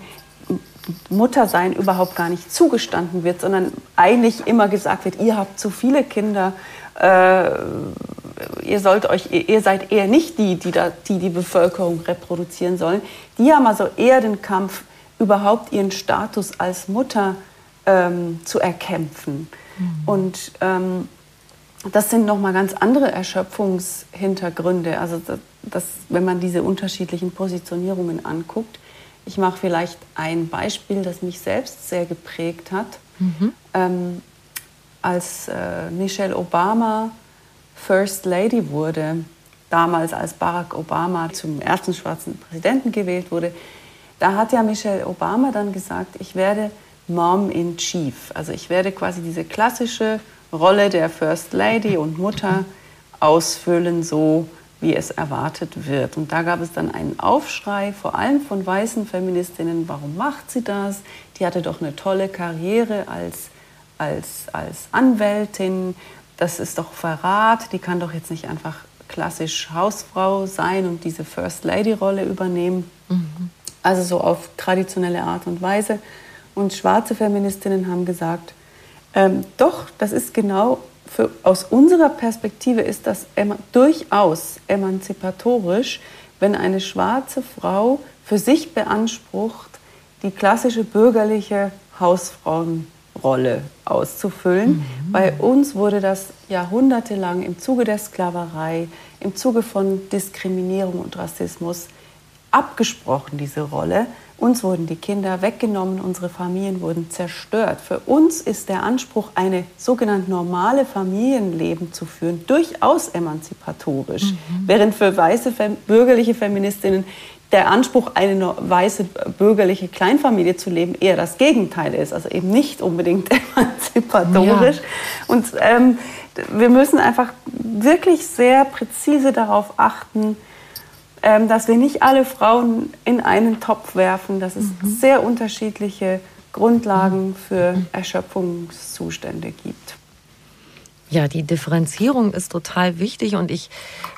Muttersein überhaupt gar nicht zugestanden wird, sondern eigentlich immer gesagt wird, ihr habt zu viele Kinder, ihr sollt euch, ihr seid eher nicht die, die, da, die die Bevölkerung reproduzieren sollen. Die haben also eher den Kampf überhaupt ihren Status als Mutter ähm, zu erkämpfen. Mhm. Und ähm, das sind nochmal ganz andere Erschöpfungshintergründe. Also das, das, wenn man diese unterschiedlichen Positionierungen anguckt. Ich mache vielleicht ein Beispiel, das mich selbst sehr geprägt hat. Mhm. Ähm, als äh, Michelle Obama First Lady wurde, damals als Barack Obama zum ersten schwarzen Präsidenten gewählt wurde, da hat ja Michelle Obama dann gesagt, ich werde Mom in Chief. Also ich werde quasi diese klassische Rolle der First Lady und Mutter ausfüllen, so wie es erwartet wird. Und da gab es dann einen Aufschrei, vor allem von weißen Feministinnen, warum macht sie das? Die hatte doch eine tolle Karriere als, als, als Anwältin. Das ist doch Verrat. Die kann doch jetzt nicht einfach klassisch Hausfrau sein und diese First Lady-Rolle übernehmen. Mhm also so auf traditionelle Art und Weise. Und schwarze Feministinnen haben gesagt, ähm, doch, das ist genau, für, aus unserer Perspektive ist das ema durchaus emanzipatorisch, wenn eine schwarze Frau für sich beansprucht, die klassische bürgerliche Hausfrauenrolle Rolle auszufüllen. Mhm. Bei uns wurde das jahrhundertelang im Zuge der Sklaverei, im Zuge von Diskriminierung und Rassismus abgesprochen, diese Rolle. Uns wurden die Kinder weggenommen, unsere Familien wurden zerstört. Für uns ist der Anspruch, eine sogenannte normale Familienleben zu führen, durchaus emanzipatorisch. Mhm. Während für weiße bürgerliche Feministinnen der Anspruch, eine weiße bürgerliche Kleinfamilie zu leben, eher das Gegenteil ist. Also eben nicht unbedingt [laughs] emanzipatorisch. Ja. Und ähm, wir müssen einfach wirklich sehr präzise darauf achten, ähm, dass wir nicht alle Frauen in einen Topf werfen, dass es mhm. sehr unterschiedliche Grundlagen für Erschöpfungszustände gibt. Ja, die Differenzierung ist total wichtig und ich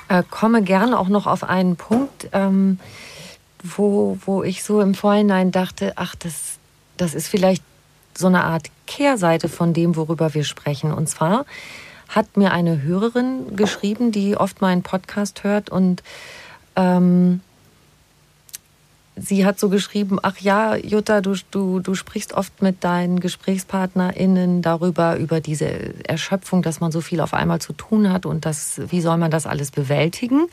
äh, komme gerne auch noch auf einen Punkt, ähm, wo, wo ich so im Vorhinein dachte, ach, das, das ist vielleicht so eine Art Kehrseite von dem, worüber wir sprechen. Und zwar hat mir eine Hörerin geschrieben, die oft meinen Podcast hört und ähm, sie hat so geschrieben, ach ja, Jutta, du, du, du sprichst oft mit deinen GesprächspartnerInnen darüber, über diese Erschöpfung, dass man so viel auf einmal zu tun hat und das, wie soll man das alles bewältigen?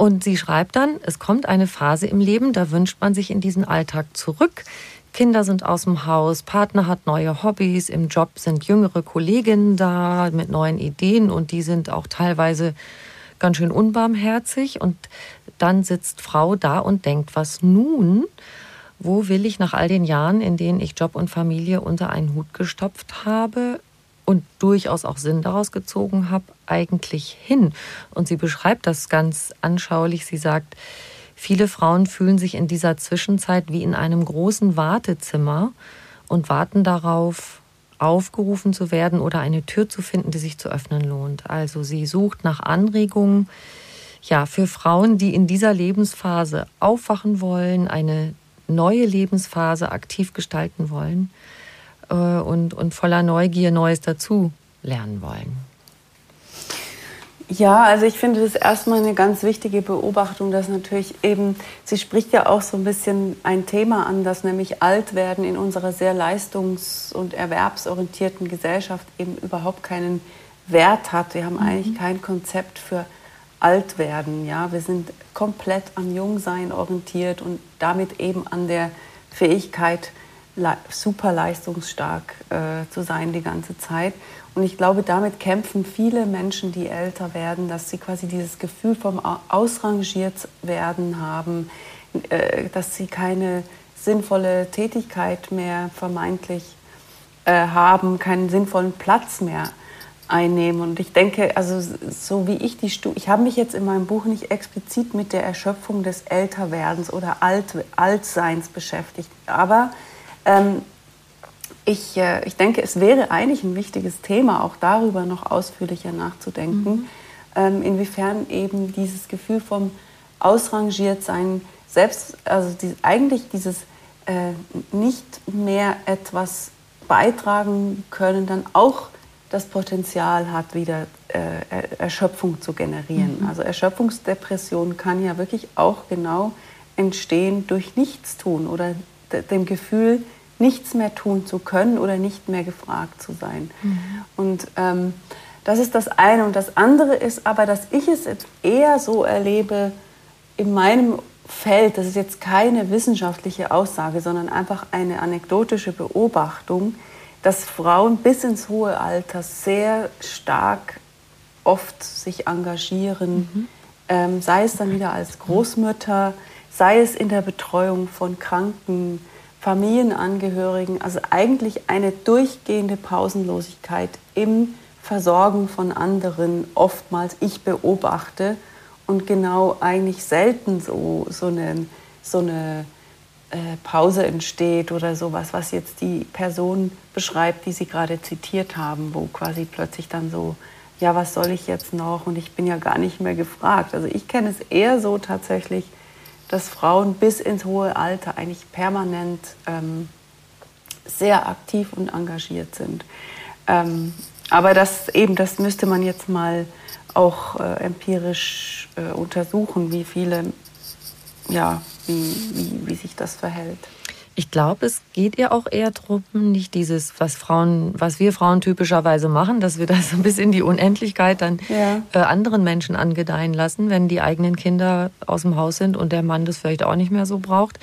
Und sie schreibt dann, es kommt eine Phase im Leben, da wünscht man sich in diesen Alltag zurück. Kinder sind aus dem Haus, Partner hat neue Hobbys, im Job sind jüngere Kolleginnen da mit neuen Ideen und die sind auch teilweise ganz schön unbarmherzig. Und dann sitzt Frau da und denkt, was nun? Wo will ich nach all den Jahren, in denen ich Job und Familie unter einen Hut gestopft habe und durchaus auch Sinn daraus gezogen habe, eigentlich hin? Und sie beschreibt das ganz anschaulich. Sie sagt, viele Frauen fühlen sich in dieser Zwischenzeit wie in einem großen Wartezimmer und warten darauf, aufgerufen zu werden oder eine Tür zu finden, die sich zu öffnen lohnt. Also sie sucht nach Anregungen ja, für Frauen, die in dieser Lebensphase aufwachen wollen, eine neue Lebensphase aktiv gestalten wollen äh, und, und voller Neugier Neues dazu lernen wollen. Ja, also ich finde das erstmal eine ganz wichtige Beobachtung, dass natürlich eben, sie spricht ja auch so ein bisschen ein Thema an, dass nämlich Altwerden in unserer sehr leistungs- und erwerbsorientierten Gesellschaft eben überhaupt keinen Wert hat. Wir haben mhm. eigentlich kein Konzept für Altwerden. Ja? Wir sind komplett am Jungsein orientiert und damit eben an der Fähigkeit, super leistungsstark äh, zu sein die ganze Zeit. Und ich glaube, damit kämpfen viele Menschen, die älter werden, dass sie quasi dieses Gefühl vom ausrangiert werden haben, äh, dass sie keine sinnvolle Tätigkeit mehr vermeintlich äh, haben, keinen sinnvollen Platz mehr einnehmen. Und ich denke, also so wie ich die Studie, ich habe mich jetzt in meinem Buch nicht explizit mit der Erschöpfung des Älterwerdens oder Alt, Altseins beschäftigt, aber ähm, ich, äh, ich denke, es wäre eigentlich ein wichtiges Thema, auch darüber noch ausführlicher nachzudenken, mhm. ähm, inwiefern eben dieses Gefühl vom Ausrangiertsein selbst, also die, eigentlich dieses äh, nicht mehr etwas beitragen können, dann auch das Potenzial hat, wieder äh, Erschöpfung zu generieren. Mhm. Also Erschöpfungsdepression kann ja wirklich auch genau entstehen durch Nichtstun oder dem Gefühl, nichts mehr tun zu können oder nicht mehr gefragt zu sein. Mhm. Und ähm, das ist das eine. Und das andere ist aber, dass ich es jetzt eher so erlebe in meinem Feld, das ist jetzt keine wissenschaftliche Aussage, sondern einfach eine anekdotische Beobachtung, dass Frauen bis ins hohe Alter sehr stark oft sich engagieren, mhm. ähm, sei es dann wieder als Großmütter, sei es in der Betreuung von Kranken, Familienangehörigen, also eigentlich eine durchgehende Pausenlosigkeit im Versorgen von anderen oftmals ich beobachte und genau eigentlich selten so, so eine, so eine äh, Pause entsteht oder sowas, was jetzt die Person beschreibt, die Sie gerade zitiert haben, wo quasi plötzlich dann so, ja, was soll ich jetzt noch und ich bin ja gar nicht mehr gefragt. Also ich kenne es eher so tatsächlich, dass Frauen bis ins hohe Alter eigentlich permanent ähm, sehr aktiv und engagiert sind. Ähm, aber das eben, das müsste man jetzt mal auch äh, empirisch äh, untersuchen, wie viele, ja, wie, wie, wie sich das verhält. Ich glaube, es geht ihr auch eher darum, nicht dieses, was Frauen, was wir Frauen typischerweise machen, dass wir das [laughs] bis in die Unendlichkeit dann ja. äh, anderen Menschen angedeihen lassen, wenn die eigenen Kinder aus dem Haus sind und der Mann das vielleicht auch nicht mehr so braucht,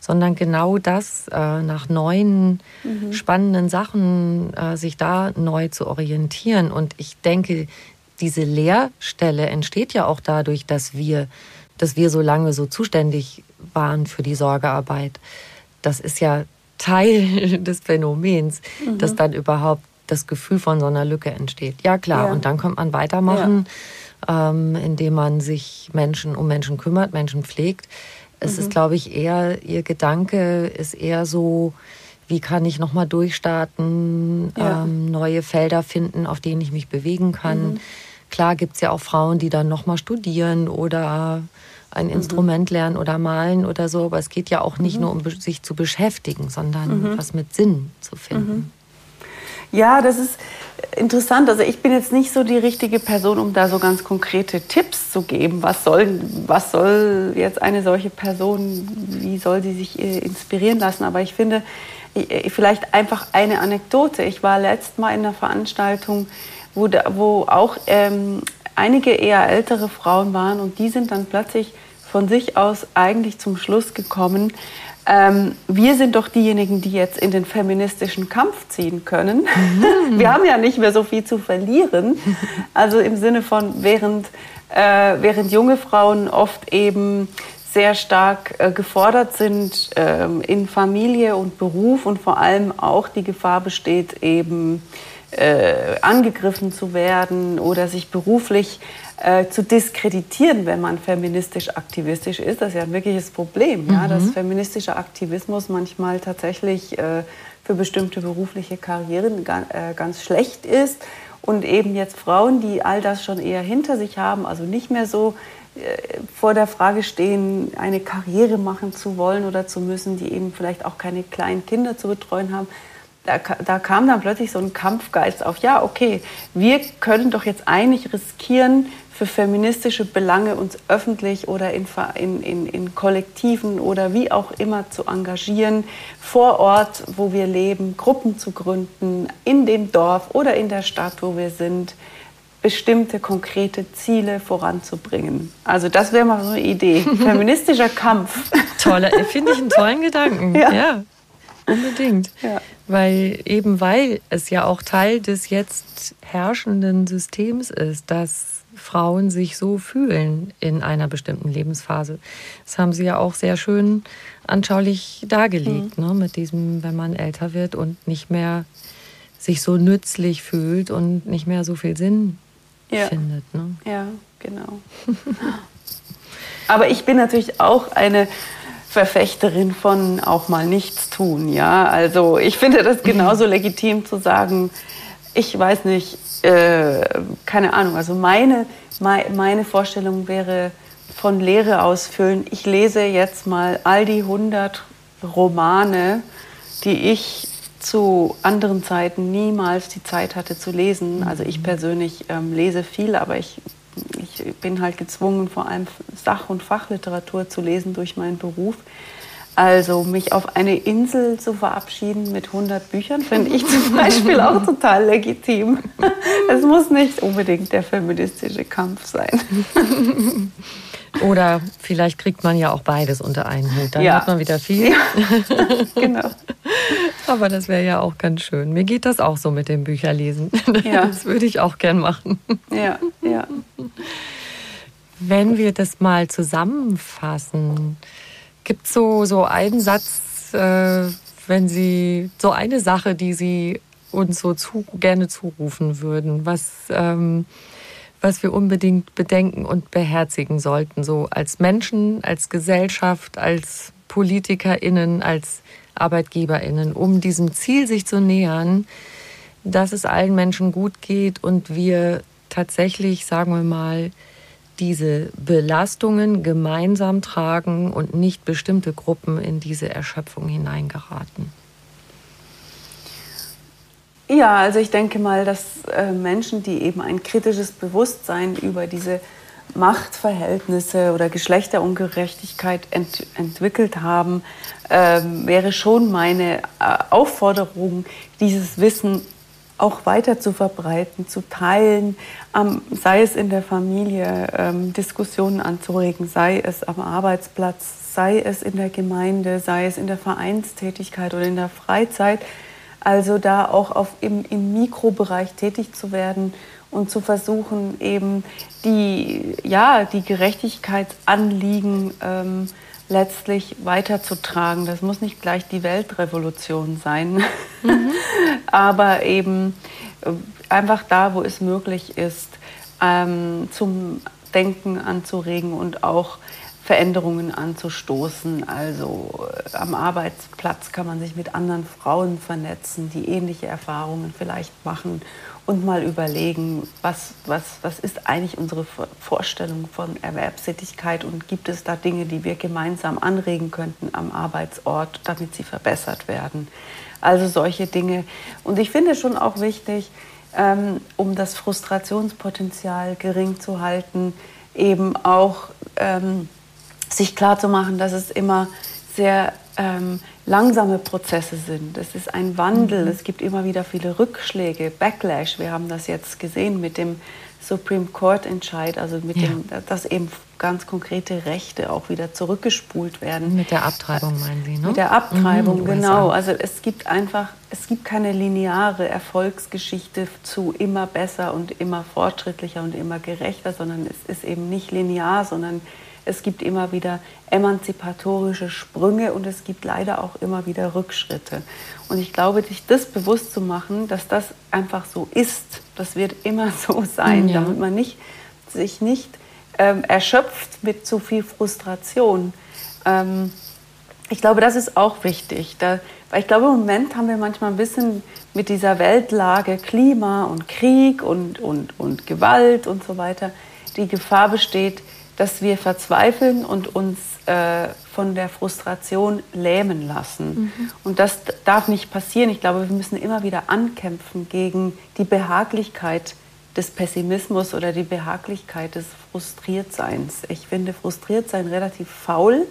sondern genau das äh, nach neuen, mhm. spannenden Sachen äh, sich da neu zu orientieren. Und ich denke, diese Leerstelle entsteht ja auch dadurch, dass wir, dass wir so lange so zuständig waren für die Sorgearbeit. Das ist ja Teil [laughs] des Phänomens, mhm. dass dann überhaupt das Gefühl von so einer Lücke entsteht. Ja klar, ja. und dann kommt man weitermachen, ja. ähm, indem man sich Menschen um Menschen kümmert, Menschen pflegt. Es mhm. ist, glaube ich, eher, ihr Gedanke ist eher so, wie kann ich nochmal durchstarten, ja. ähm, neue Felder finden, auf denen ich mich bewegen kann. Mhm. Klar gibt es ja auch Frauen, die dann nochmal studieren oder ein mhm. Instrument lernen oder malen oder so, aber es geht ja auch nicht mhm. nur um sich zu beschäftigen, sondern mhm. was mit Sinn zu finden. Mhm. Ja, das ist interessant. Also ich bin jetzt nicht so die richtige Person, um da so ganz konkrete Tipps zu geben. Was soll, was soll jetzt eine solche Person, wie soll sie sich äh, inspirieren lassen? Aber ich finde, vielleicht einfach eine Anekdote. Ich war letztes Mal in einer Veranstaltung, wo, wo auch ähm, einige eher ältere Frauen waren und die sind dann plötzlich von sich aus eigentlich zum Schluss gekommen, ähm, wir sind doch diejenigen, die jetzt in den feministischen Kampf ziehen können. Mhm. [laughs] Wir haben ja nicht mehr so viel zu verlieren. Also im Sinne von, während, äh, während junge Frauen oft eben sehr stark äh, gefordert sind äh, in Familie und Beruf und vor allem auch die Gefahr besteht, eben äh, angegriffen zu werden oder sich beruflich äh, zu diskreditieren, wenn man feministisch aktivistisch ist. Das ist ja ein wirkliches Problem, mhm. ja, dass feministischer Aktivismus manchmal tatsächlich äh, für bestimmte berufliche Karrieren ga, äh, ganz schlecht ist. Und eben jetzt Frauen, die all das schon eher hinter sich haben, also nicht mehr so äh, vor der Frage stehen, eine Karriere machen zu wollen oder zu müssen, die eben vielleicht auch keine kleinen Kinder zu betreuen haben, da, da, kam dann plötzlich so ein Kampfgeist auf, ja, okay, wir können doch jetzt eigentlich riskieren, für feministische Belange uns öffentlich oder in, in, in, Kollektiven oder wie auch immer zu engagieren, vor Ort, wo wir leben, Gruppen zu gründen, in dem Dorf oder in der Stadt, wo wir sind, bestimmte konkrete Ziele voranzubringen. Also das wäre mal so eine Idee. [laughs] Feministischer Kampf. Toller, finde ich einen tollen [laughs] Gedanken. ja. ja. Unbedingt. Ja. Weil eben weil es ja auch Teil des jetzt herrschenden Systems ist, dass Frauen sich so fühlen in einer bestimmten Lebensphase. Das haben Sie ja auch sehr schön anschaulich dargelegt, mhm. ne? mit diesem, wenn man älter wird und nicht mehr sich so nützlich fühlt und nicht mehr so viel Sinn ja. findet. Ne? Ja, genau. Aber ich bin natürlich auch eine Verfechterin von auch mal nichts tun, ja. Also ich finde das genauso [clears throat] legitim zu sagen, ich weiß nicht, äh, keine Ahnung, also meine, meine Vorstellung wäre von Lehre ausfüllen. Ich lese jetzt mal all die 100 Romane, die ich zu anderen Zeiten niemals die Zeit hatte zu lesen. Also ich persönlich ähm, lese viel, aber ich, ich bin halt gezwungen, vor allem Sach- und Fachliteratur zu lesen durch meinen Beruf. Also mich auf eine Insel zu verabschieden mit 100 Büchern finde ich zum [laughs] Beispiel auch total legitim. [laughs] Es muss nicht unbedingt der feministische Kampf sein. [laughs] Oder vielleicht kriegt man ja auch beides unter einen Hut. Dann ja. hat man wieder viel. Ja. genau. Aber das wäre ja auch ganz schön. Mir geht das auch so mit dem Bücherlesen. Ja. Das würde ich auch gern machen. Ja, ja. Wenn wir das mal zusammenfassen, Gibt so, so einen Satz, äh, wenn Sie, so eine Sache, die Sie uns so zu, gerne zurufen würden, was, ähm, was wir unbedingt bedenken und beherzigen sollten, so als Menschen, als Gesellschaft, als PolitikerInnen, als ArbeitgeberInnen, um diesem Ziel sich zu nähern, dass es allen Menschen gut geht und wir tatsächlich, sagen wir mal, diese Belastungen gemeinsam tragen und nicht bestimmte Gruppen in diese Erschöpfung hineingeraten? Ja, also ich denke mal, dass äh, Menschen, die eben ein kritisches Bewusstsein über diese Machtverhältnisse oder Geschlechterungerechtigkeit ent entwickelt haben, ähm, wäre schon meine äh, Aufforderung, dieses Wissen auch weiter zu verbreiten, zu teilen, sei es in der Familie, ähm, Diskussionen anzuregen, sei es am Arbeitsplatz, sei es in der Gemeinde, sei es in der Vereinstätigkeit oder in der Freizeit. Also da auch auf, im, im Mikrobereich tätig zu werden und zu versuchen, eben die, ja, die Gerechtigkeitsanliegen ähm, letztlich weiterzutragen. Das muss nicht gleich die Weltrevolution sein, mhm. [laughs] aber eben äh, einfach da, wo es möglich ist, ähm, zum Denken anzuregen und auch Veränderungen anzustoßen. Also äh, am Arbeitsplatz kann man sich mit anderen Frauen vernetzen, die ähnliche Erfahrungen vielleicht machen und mal überlegen, was, was, was ist eigentlich unsere Vorstellung von Erwerbstätigkeit und gibt es da Dinge, die wir gemeinsam anregen könnten am Arbeitsort, damit sie verbessert werden. Also solche Dinge. Und ich finde schon auch wichtig, ähm, um das Frustrationspotenzial gering zu halten, eben auch ähm, sich klarzumachen, dass es immer sehr ähm, langsame Prozesse sind. Es ist ein Wandel, mhm. es gibt immer wieder viele Rückschläge, Backlash. Wir haben das jetzt gesehen mit dem Supreme Court Entscheid, also mit ja. dem, dass eben ganz konkrete Rechte auch wieder zurückgespult werden. Mit der Abtreibung meinen Sie, ne? Mit der Abtreibung, mhm, genau. Also es gibt einfach, es gibt keine lineare Erfolgsgeschichte zu immer besser und immer fortschrittlicher und immer gerechter, sondern es ist eben nicht linear, sondern es gibt immer wieder emanzipatorische Sprünge und es gibt leider auch immer wieder Rückschritte. Und ich glaube, sich das bewusst zu machen, dass das einfach so ist, das wird immer [laughs] so sein, ja. damit man nicht, sich nicht ähm, erschöpft mit zu viel Frustration. Ähm, ich glaube, das ist auch wichtig. Da, weil ich glaube, im Moment haben wir manchmal ein bisschen mit dieser Weltlage Klima und Krieg und, und, und Gewalt und so weiter die Gefahr besteht, dass wir verzweifeln und uns äh, von der Frustration lähmen lassen. Mhm. Und das darf nicht passieren. Ich glaube, wir müssen immer wieder ankämpfen gegen die Behaglichkeit des Pessimismus oder die Behaglichkeit des Frustriertseins. Ich finde Frustriertsein relativ faul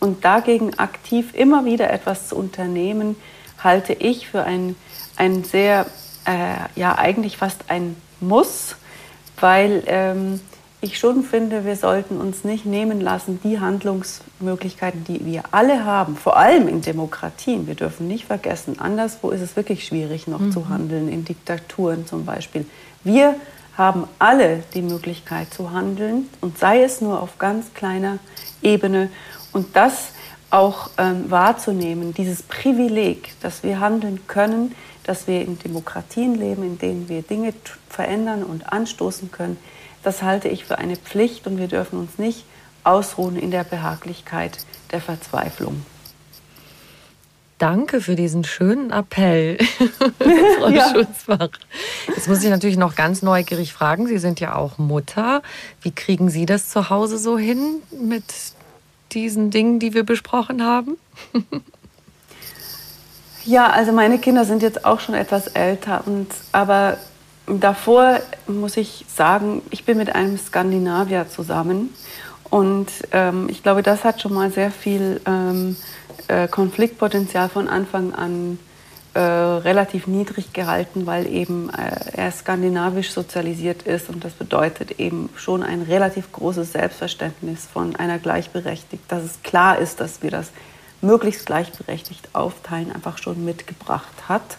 und dagegen aktiv immer wieder etwas zu unternehmen, halte ich für ein, ein sehr, äh, ja eigentlich fast ein Muss, weil ähm, ich schon finde, wir sollten uns nicht nehmen lassen, die Handlungsmöglichkeiten, die wir alle haben, vor allem in Demokratien. Wir dürfen nicht vergessen, anderswo ist es wirklich schwierig, noch mhm. zu handeln, in Diktaturen zum Beispiel. Wir haben alle die Möglichkeit zu handeln und sei es nur auf ganz kleiner Ebene und das auch ähm, wahrzunehmen, dieses Privileg, dass wir handeln können, dass wir in Demokratien leben, in denen wir Dinge verändern und anstoßen können, das halte ich für eine Pflicht und wir dürfen uns nicht ausruhen in der Behaglichkeit der Verzweiflung. Danke für diesen schönen Appell, [laughs] Frau ja. Schutzbach. Jetzt muss ich natürlich noch ganz neugierig fragen. Sie sind ja auch Mutter. Wie kriegen Sie das zu Hause so hin mit diesen Dingen, die wir besprochen haben? ja, also meine Kinder sind jetzt auch schon etwas älter, und, aber davor muss ich sagen, ich bin mit einem Skandinavier zusammen und ähm, ich glaube, das hat schon mal sehr viel ähm, äh, Konfliktpotenzial von Anfang an äh, relativ niedrig gehalten, weil eben äh, er skandinavisch sozialisiert ist und das bedeutet eben schon ein relativ großes Selbstverständnis von einer Gleichberechtigten, dass es klar ist, dass wir das möglichst gleichberechtigt aufteilen, einfach schon mitgebracht hat.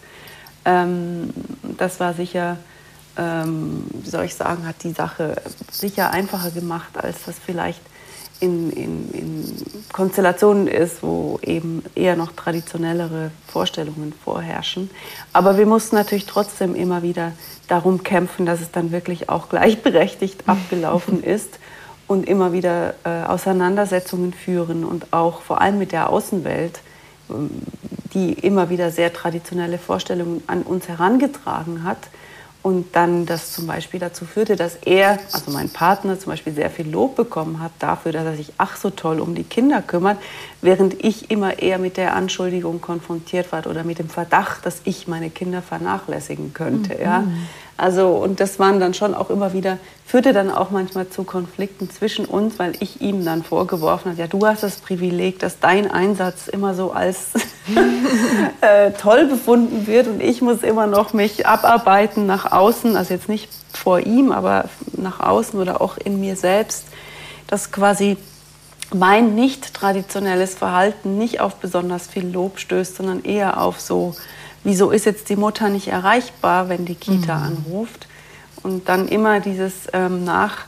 Ähm, das war sicher ähm, wie soll ich sagen, hat die Sache sicher einfacher gemacht, als das vielleicht in, in, in, Konstellationen ist, wo eben eher noch traditionellere Vorstellungen vorherrschen. Aber wir mussten natürlich trotzdem immer wieder darum kämpfen, dass es dann wirklich auch gleichberechtigt [laughs] abgelaufen ist und immer wieder äh, Auseinandersetzungen führen und auch vor allem mit der Außenwelt, ähm, die immer wieder sehr traditionelle Vorstellungen an uns herangetragen hat und dann das zum Beispiel dazu führte, dass er, also mein Partner zum Beispiel, sehr viel Lob bekommen hat dafür, dass er sich ach so toll um die Kinder kümmert, während ich immer eher mit der Anschuldigung konfrontiert war oder mit dem Verdacht, dass ich meine Kinder vernachlässigen könnte. Mhm. Ja? Also, und das waren dann schon auch immer wieder, führte dann auch manchmal zu Konflikten zwischen uns, weil ich ihm dann vorgeworfen habe, ja, du hast das Privileg, dass dein Einsatz immer so als [laughs] äh, toll befunden wird und ich muss immer noch mich abarbeiten nach außen, also jetzt nicht vor ihm, aber nach außen oder auch in mir selbst, dass quasi mein nicht traditionelles Verhalten nicht auf besonders viel Lob stößt, sondern eher auf so, wieso ist jetzt die Mutter nicht erreichbar, wenn die Kita mhm. anruft? Und dann immer dieses ähm, nach,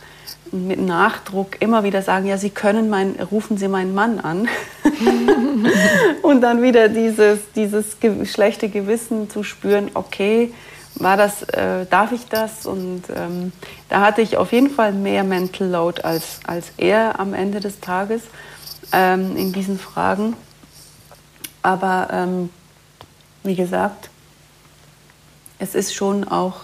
mit Nachdruck immer wieder sagen, ja, Sie können mein, rufen Sie meinen Mann an. [laughs] und dann wieder dieses, dieses schlechte Gewissen zu spüren, okay, war das, äh, darf ich das? Und ähm, da hatte ich auf jeden Fall mehr Mental Load als, als er am Ende des Tages ähm, in diesen Fragen. Aber ähm, wie gesagt, es ist schon auch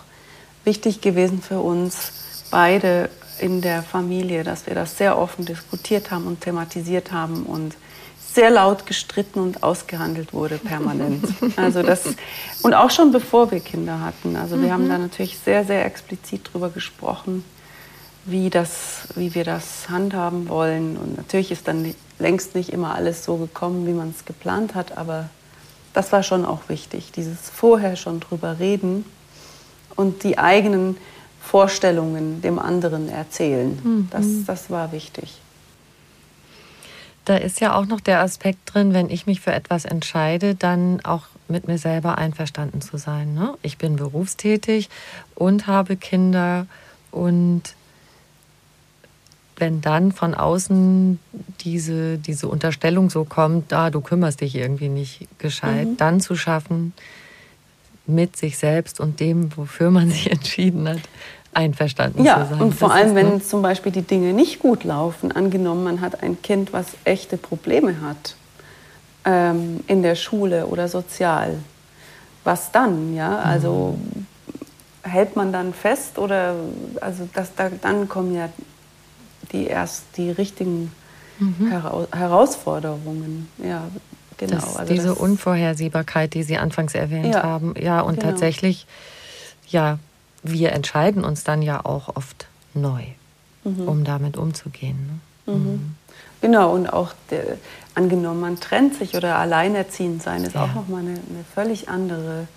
wichtig gewesen für uns beide in der Familie, dass wir das sehr offen diskutiert haben und thematisiert haben und sehr laut gestritten und ausgehandelt wurde permanent. [laughs] Also das und auch schon bevor wir Kinder hatten. Also wir mhm. haben da natürlich sehr sehr explizit drüber gesprochen, wie das, wie wir das handhaben wollen. Und natürlich ist dann längst nicht immer alles so gekommen, wie man es geplant hat, aber das war schon auch wichtig, dieses vorher schon drüber reden und die eigenen Vorstellungen dem anderen erzählen. Mhm. Das, das war wichtig. Da ist ja auch noch der Aspekt drin, wenn ich mich für etwas entscheide, dann auch mit mir selber einverstanden zu sein. Ne? Ich bin berufstätig und habe Kinder und wenn dann von außen diese, diese Unterstellung so kommt, da ah, du kümmerst dich irgendwie nicht gescheit, mhm. dann zu schaffen, mit sich selbst und dem, wofür man [laughs] sich entschieden hat, einverstanden ja, zu sein. Ja, und vor das allem, wenn ne? zum Beispiel die Dinge nicht gut laufen, angenommen, man hat ein Kind, was echte Probleme hat ähm, in der Schule oder sozial, was dann? Ja, also mhm. hält man dann fest oder also das, da, dann kommen ja die erst die richtigen mhm. Hera Herausforderungen. Ja, genau. Das, also diese das, Unvorhersehbarkeit, die Sie anfangs erwähnt ja, haben, ja und genau. tatsächlich ja wir entscheiden uns dann ja auch oft neu, mhm. um damit umzugehen. Ne? Mhm. mhm. Genau, und auch der, angenommen, man trennt sich oder alleinerziehend sein, ist ja. auch nochmal eine, eine völlig andere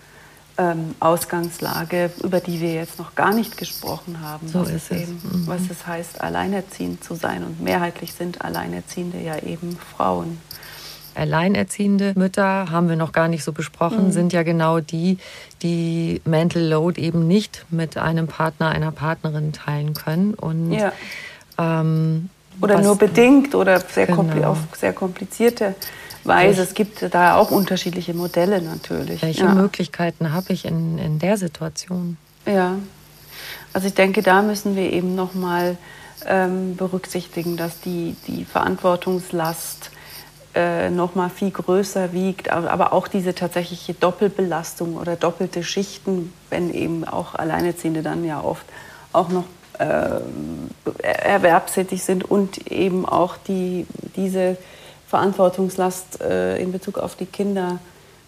ähm, Ausgangslage, über die wir jetzt noch gar nicht gesprochen haben. So ist es. Eben, mhm. Was es heißt, alleinerziehend zu sein. Und mehrheitlich sind Alleinerziehende ja eben Frauen. Alleinerziehende Mütter haben wir noch gar nicht so besprochen, mhm. sind ja genau die, die Mental Load eben nicht mit einem Partner, einer Partnerin teilen können. Und, ja. ähm, oder was, nur bedingt oder sehr genau. auf sehr komplizierte Weise. Es gibt da auch unterschiedliche Modelle natürlich. Welche ja. Möglichkeiten habe ich in, in der Situation? Ja, also ich denke, da müssen wir eben nochmal ähm, berücksichtigen, dass die, die Verantwortungslast äh, noch mal viel größer wiegt, aber auch diese tatsächliche Doppelbelastung oder doppelte Schichten, wenn eben auch Alleinerziehende dann ja oft auch noch äh, erwerbstätig sind und eben auch die, diese Verantwortungslast äh, in Bezug auf die Kinder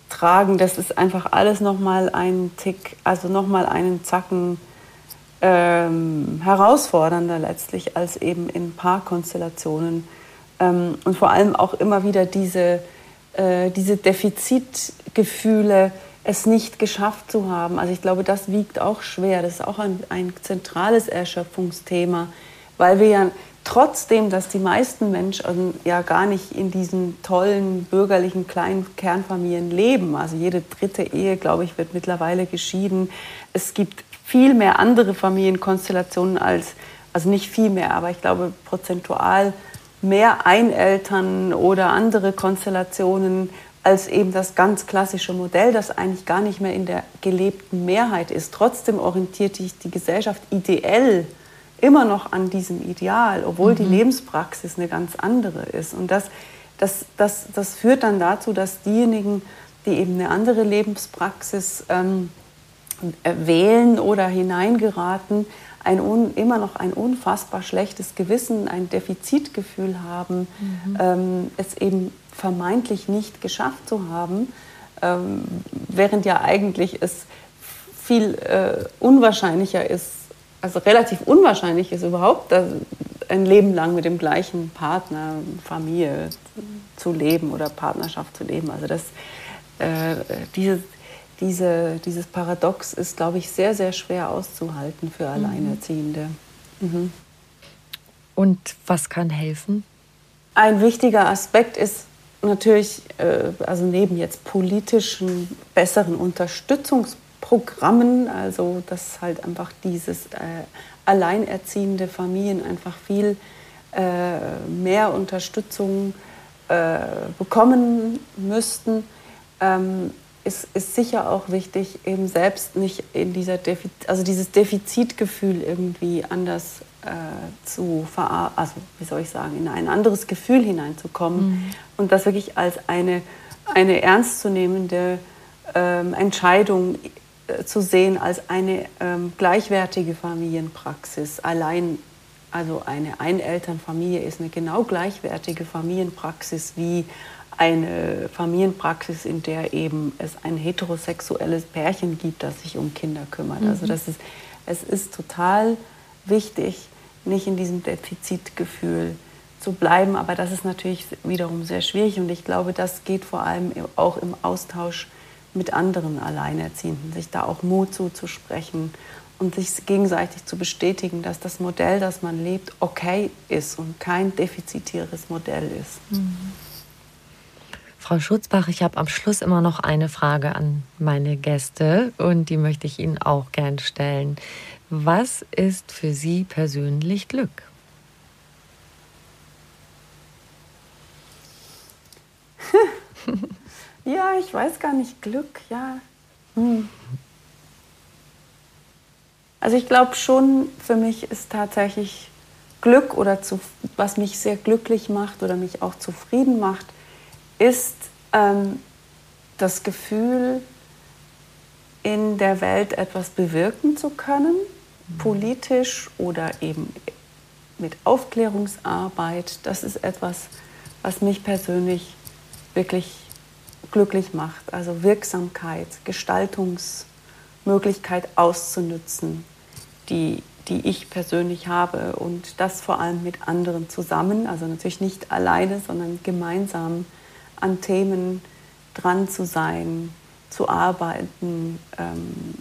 tragen. Das ist einfach alles noch mal ein Tick, also noch mal einen Zacken ähm, herausfordernder letztlich als eben in Paarkonstellationen ähm, und vor allem auch immer wieder diese, äh, diese Defizitgefühle, es nicht geschafft zu haben. Also ich glaube, das wiegt auch schwer. Das ist auch ein, ein zentrales Erschöpfungsthema, weil wir ja trotzdem, dass die meisten Menschen ja gar nicht in diesen tollen bürgerlichen kleinen Kernfamilien leben. Also jede dritte Ehe, glaube ich, wird mittlerweile geschieden. Es gibt viel mehr andere Familienkonstellationen als, also nicht viel mehr, aber ich glaube prozentual mehr Eineltern oder andere Konstellationen als eben das ganz klassische Modell, das eigentlich gar nicht mehr in der gelebten Mehrheit ist. Trotzdem orientiert sich die Gesellschaft ideell immer noch an diesem Ideal, obwohl mhm. die Lebenspraxis eine ganz andere ist. Und das, das, das, das führt dann dazu, dass diejenigen, die eben eine andere Lebenspraxis ähm, wählen oder hineingeraten, ein un, immer noch ein unfassbar schlechtes Gewissen, ein Defizitgefühl haben, mhm. ähm, es eben vermeintlich nicht geschafft zu haben, ähm, während ja eigentlich es viel äh, unwahrscheinlicher ist, also relativ unwahrscheinlich ist überhaupt, ein Leben lang mit dem gleichen Partner, Familie zu leben oder Partnerschaft zu leben. Also das, äh, diese, diese, dieses Paradox ist, glaube ich, sehr, sehr schwer auszuhalten für mhm. Alleinerziehende. Mhm. Und was kann helfen? Ein wichtiger Aspekt ist natürlich, äh, also neben jetzt politischen besseren Unterstützungsprogrammen, also dass halt einfach dieses äh, alleinerziehende Familien einfach viel äh, mehr Unterstützung äh, bekommen müssten, ähm, ist, ist sicher auch wichtig, eben selbst nicht in dieser Defiz also dieses Defizitgefühl irgendwie anders äh, zu verarbeiten, also wie soll ich sagen, in ein anderes Gefühl hineinzukommen mhm. und das wirklich als eine, eine ernstzunehmende ähm, Entscheidung zu sehen, als eine ähm, gleichwertige Familienpraxis. Allein, also eine Einelternfamilie ist eine genau gleichwertige Familienpraxis wie eine Familienpraxis, in der eben es ein heterosexuelles Pärchen gibt, das sich um Kinder kümmert. Also mhm. Also das ist, es ist total wichtig, nicht in diesem Defizitgefühl zu bleiben. Aber das ist natürlich wiederum sehr schwierig und ich glaube, das geht vor allem auch im Austausch mit anderen Alleinerziehenden, sich da auch Mut zuzusprechen und sich gegenseitig zu bestätigen, dass das Modell, das man lebt, okay ist und kein defizitäres Modell ist. Mhm. Frau Schutzbach, ich habe am Schluss immer noch eine Frage an meine Gäste und die möchte ich Ihnen auch gern stellen. Was ist für Sie persönlich Glück? Ja, ich weiß gar nicht, Glück, ja. Hm. Also ich glaube schon, für mich ist tatsächlich Glück oder zu, was mich sehr glücklich macht oder mich auch zufrieden macht, ist ähm, das Gefühl, in der Welt etwas bewirken zu können, politisch oder eben mit Aufklärungsarbeit. Das ist etwas, was mich persönlich wirklich glücklich macht. Also Wirksamkeit, Gestaltungsmöglichkeit auszunutzen, die, die ich persönlich habe und das vor allem mit anderen zusammen, also natürlich nicht alleine, sondern gemeinsam an Themen dran zu sein, zu arbeiten, ähm,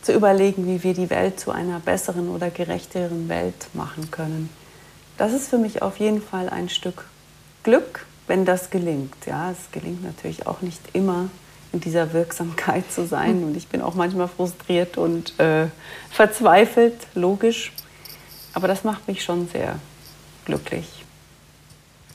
zu überlegen, wie wir die Welt zu einer besseren oder gerechteren Welt machen können. Das ist für mich auf jeden Fall ein Stück Glück, wenn das gelingt. Ja, es gelingt natürlich auch nicht immer in dieser Wirksamkeit zu sein und ich bin auch manchmal frustriert und äh, verzweifelt, logisch. Aber das macht mich schon sehr glücklich.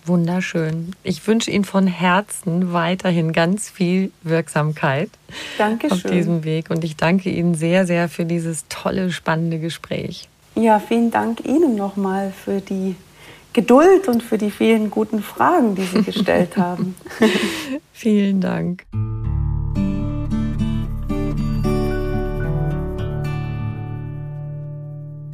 Wunderschön. Ich wünsche Ihnen von Herzen weiterhin ganz viel Wirksamkeit Dankeschön. auf diesem Weg. Und ich danke Ihnen sehr, sehr für dieses tolle, spannende Gespräch. Ja, vielen Dank Ihnen nochmal für die Geduld und für die vielen guten Fragen, die Sie gestellt [laughs] haben. vielen Dank.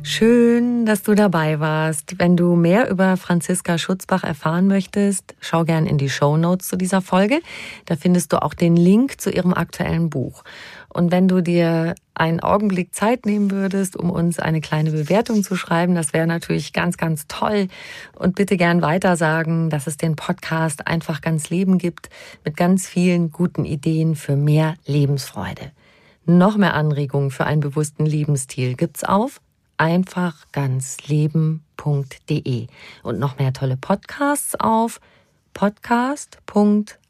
Schön, dass du dabei warst. Wenn du mehr über Franziska Schutzbach erfahren möchtest, schau gern in die Show Notes zu dieser Folge. Da findest du auch den Link zu ihrem aktuellen Buch. Und wenn du dir einen Augenblick Zeit nehmen würdest, um uns eine kleine Bewertung zu schreiben, das wäre natürlich ganz, ganz toll. Und bitte gern weitersagen, dass es den Podcast einfach ganz Leben gibt mit ganz vielen guten Ideen für mehr Lebensfreude. Noch mehr Anregungen für einen bewussten Lebensstil gibt's auf einfachganzleben.de und noch mehr tolle Podcasts auf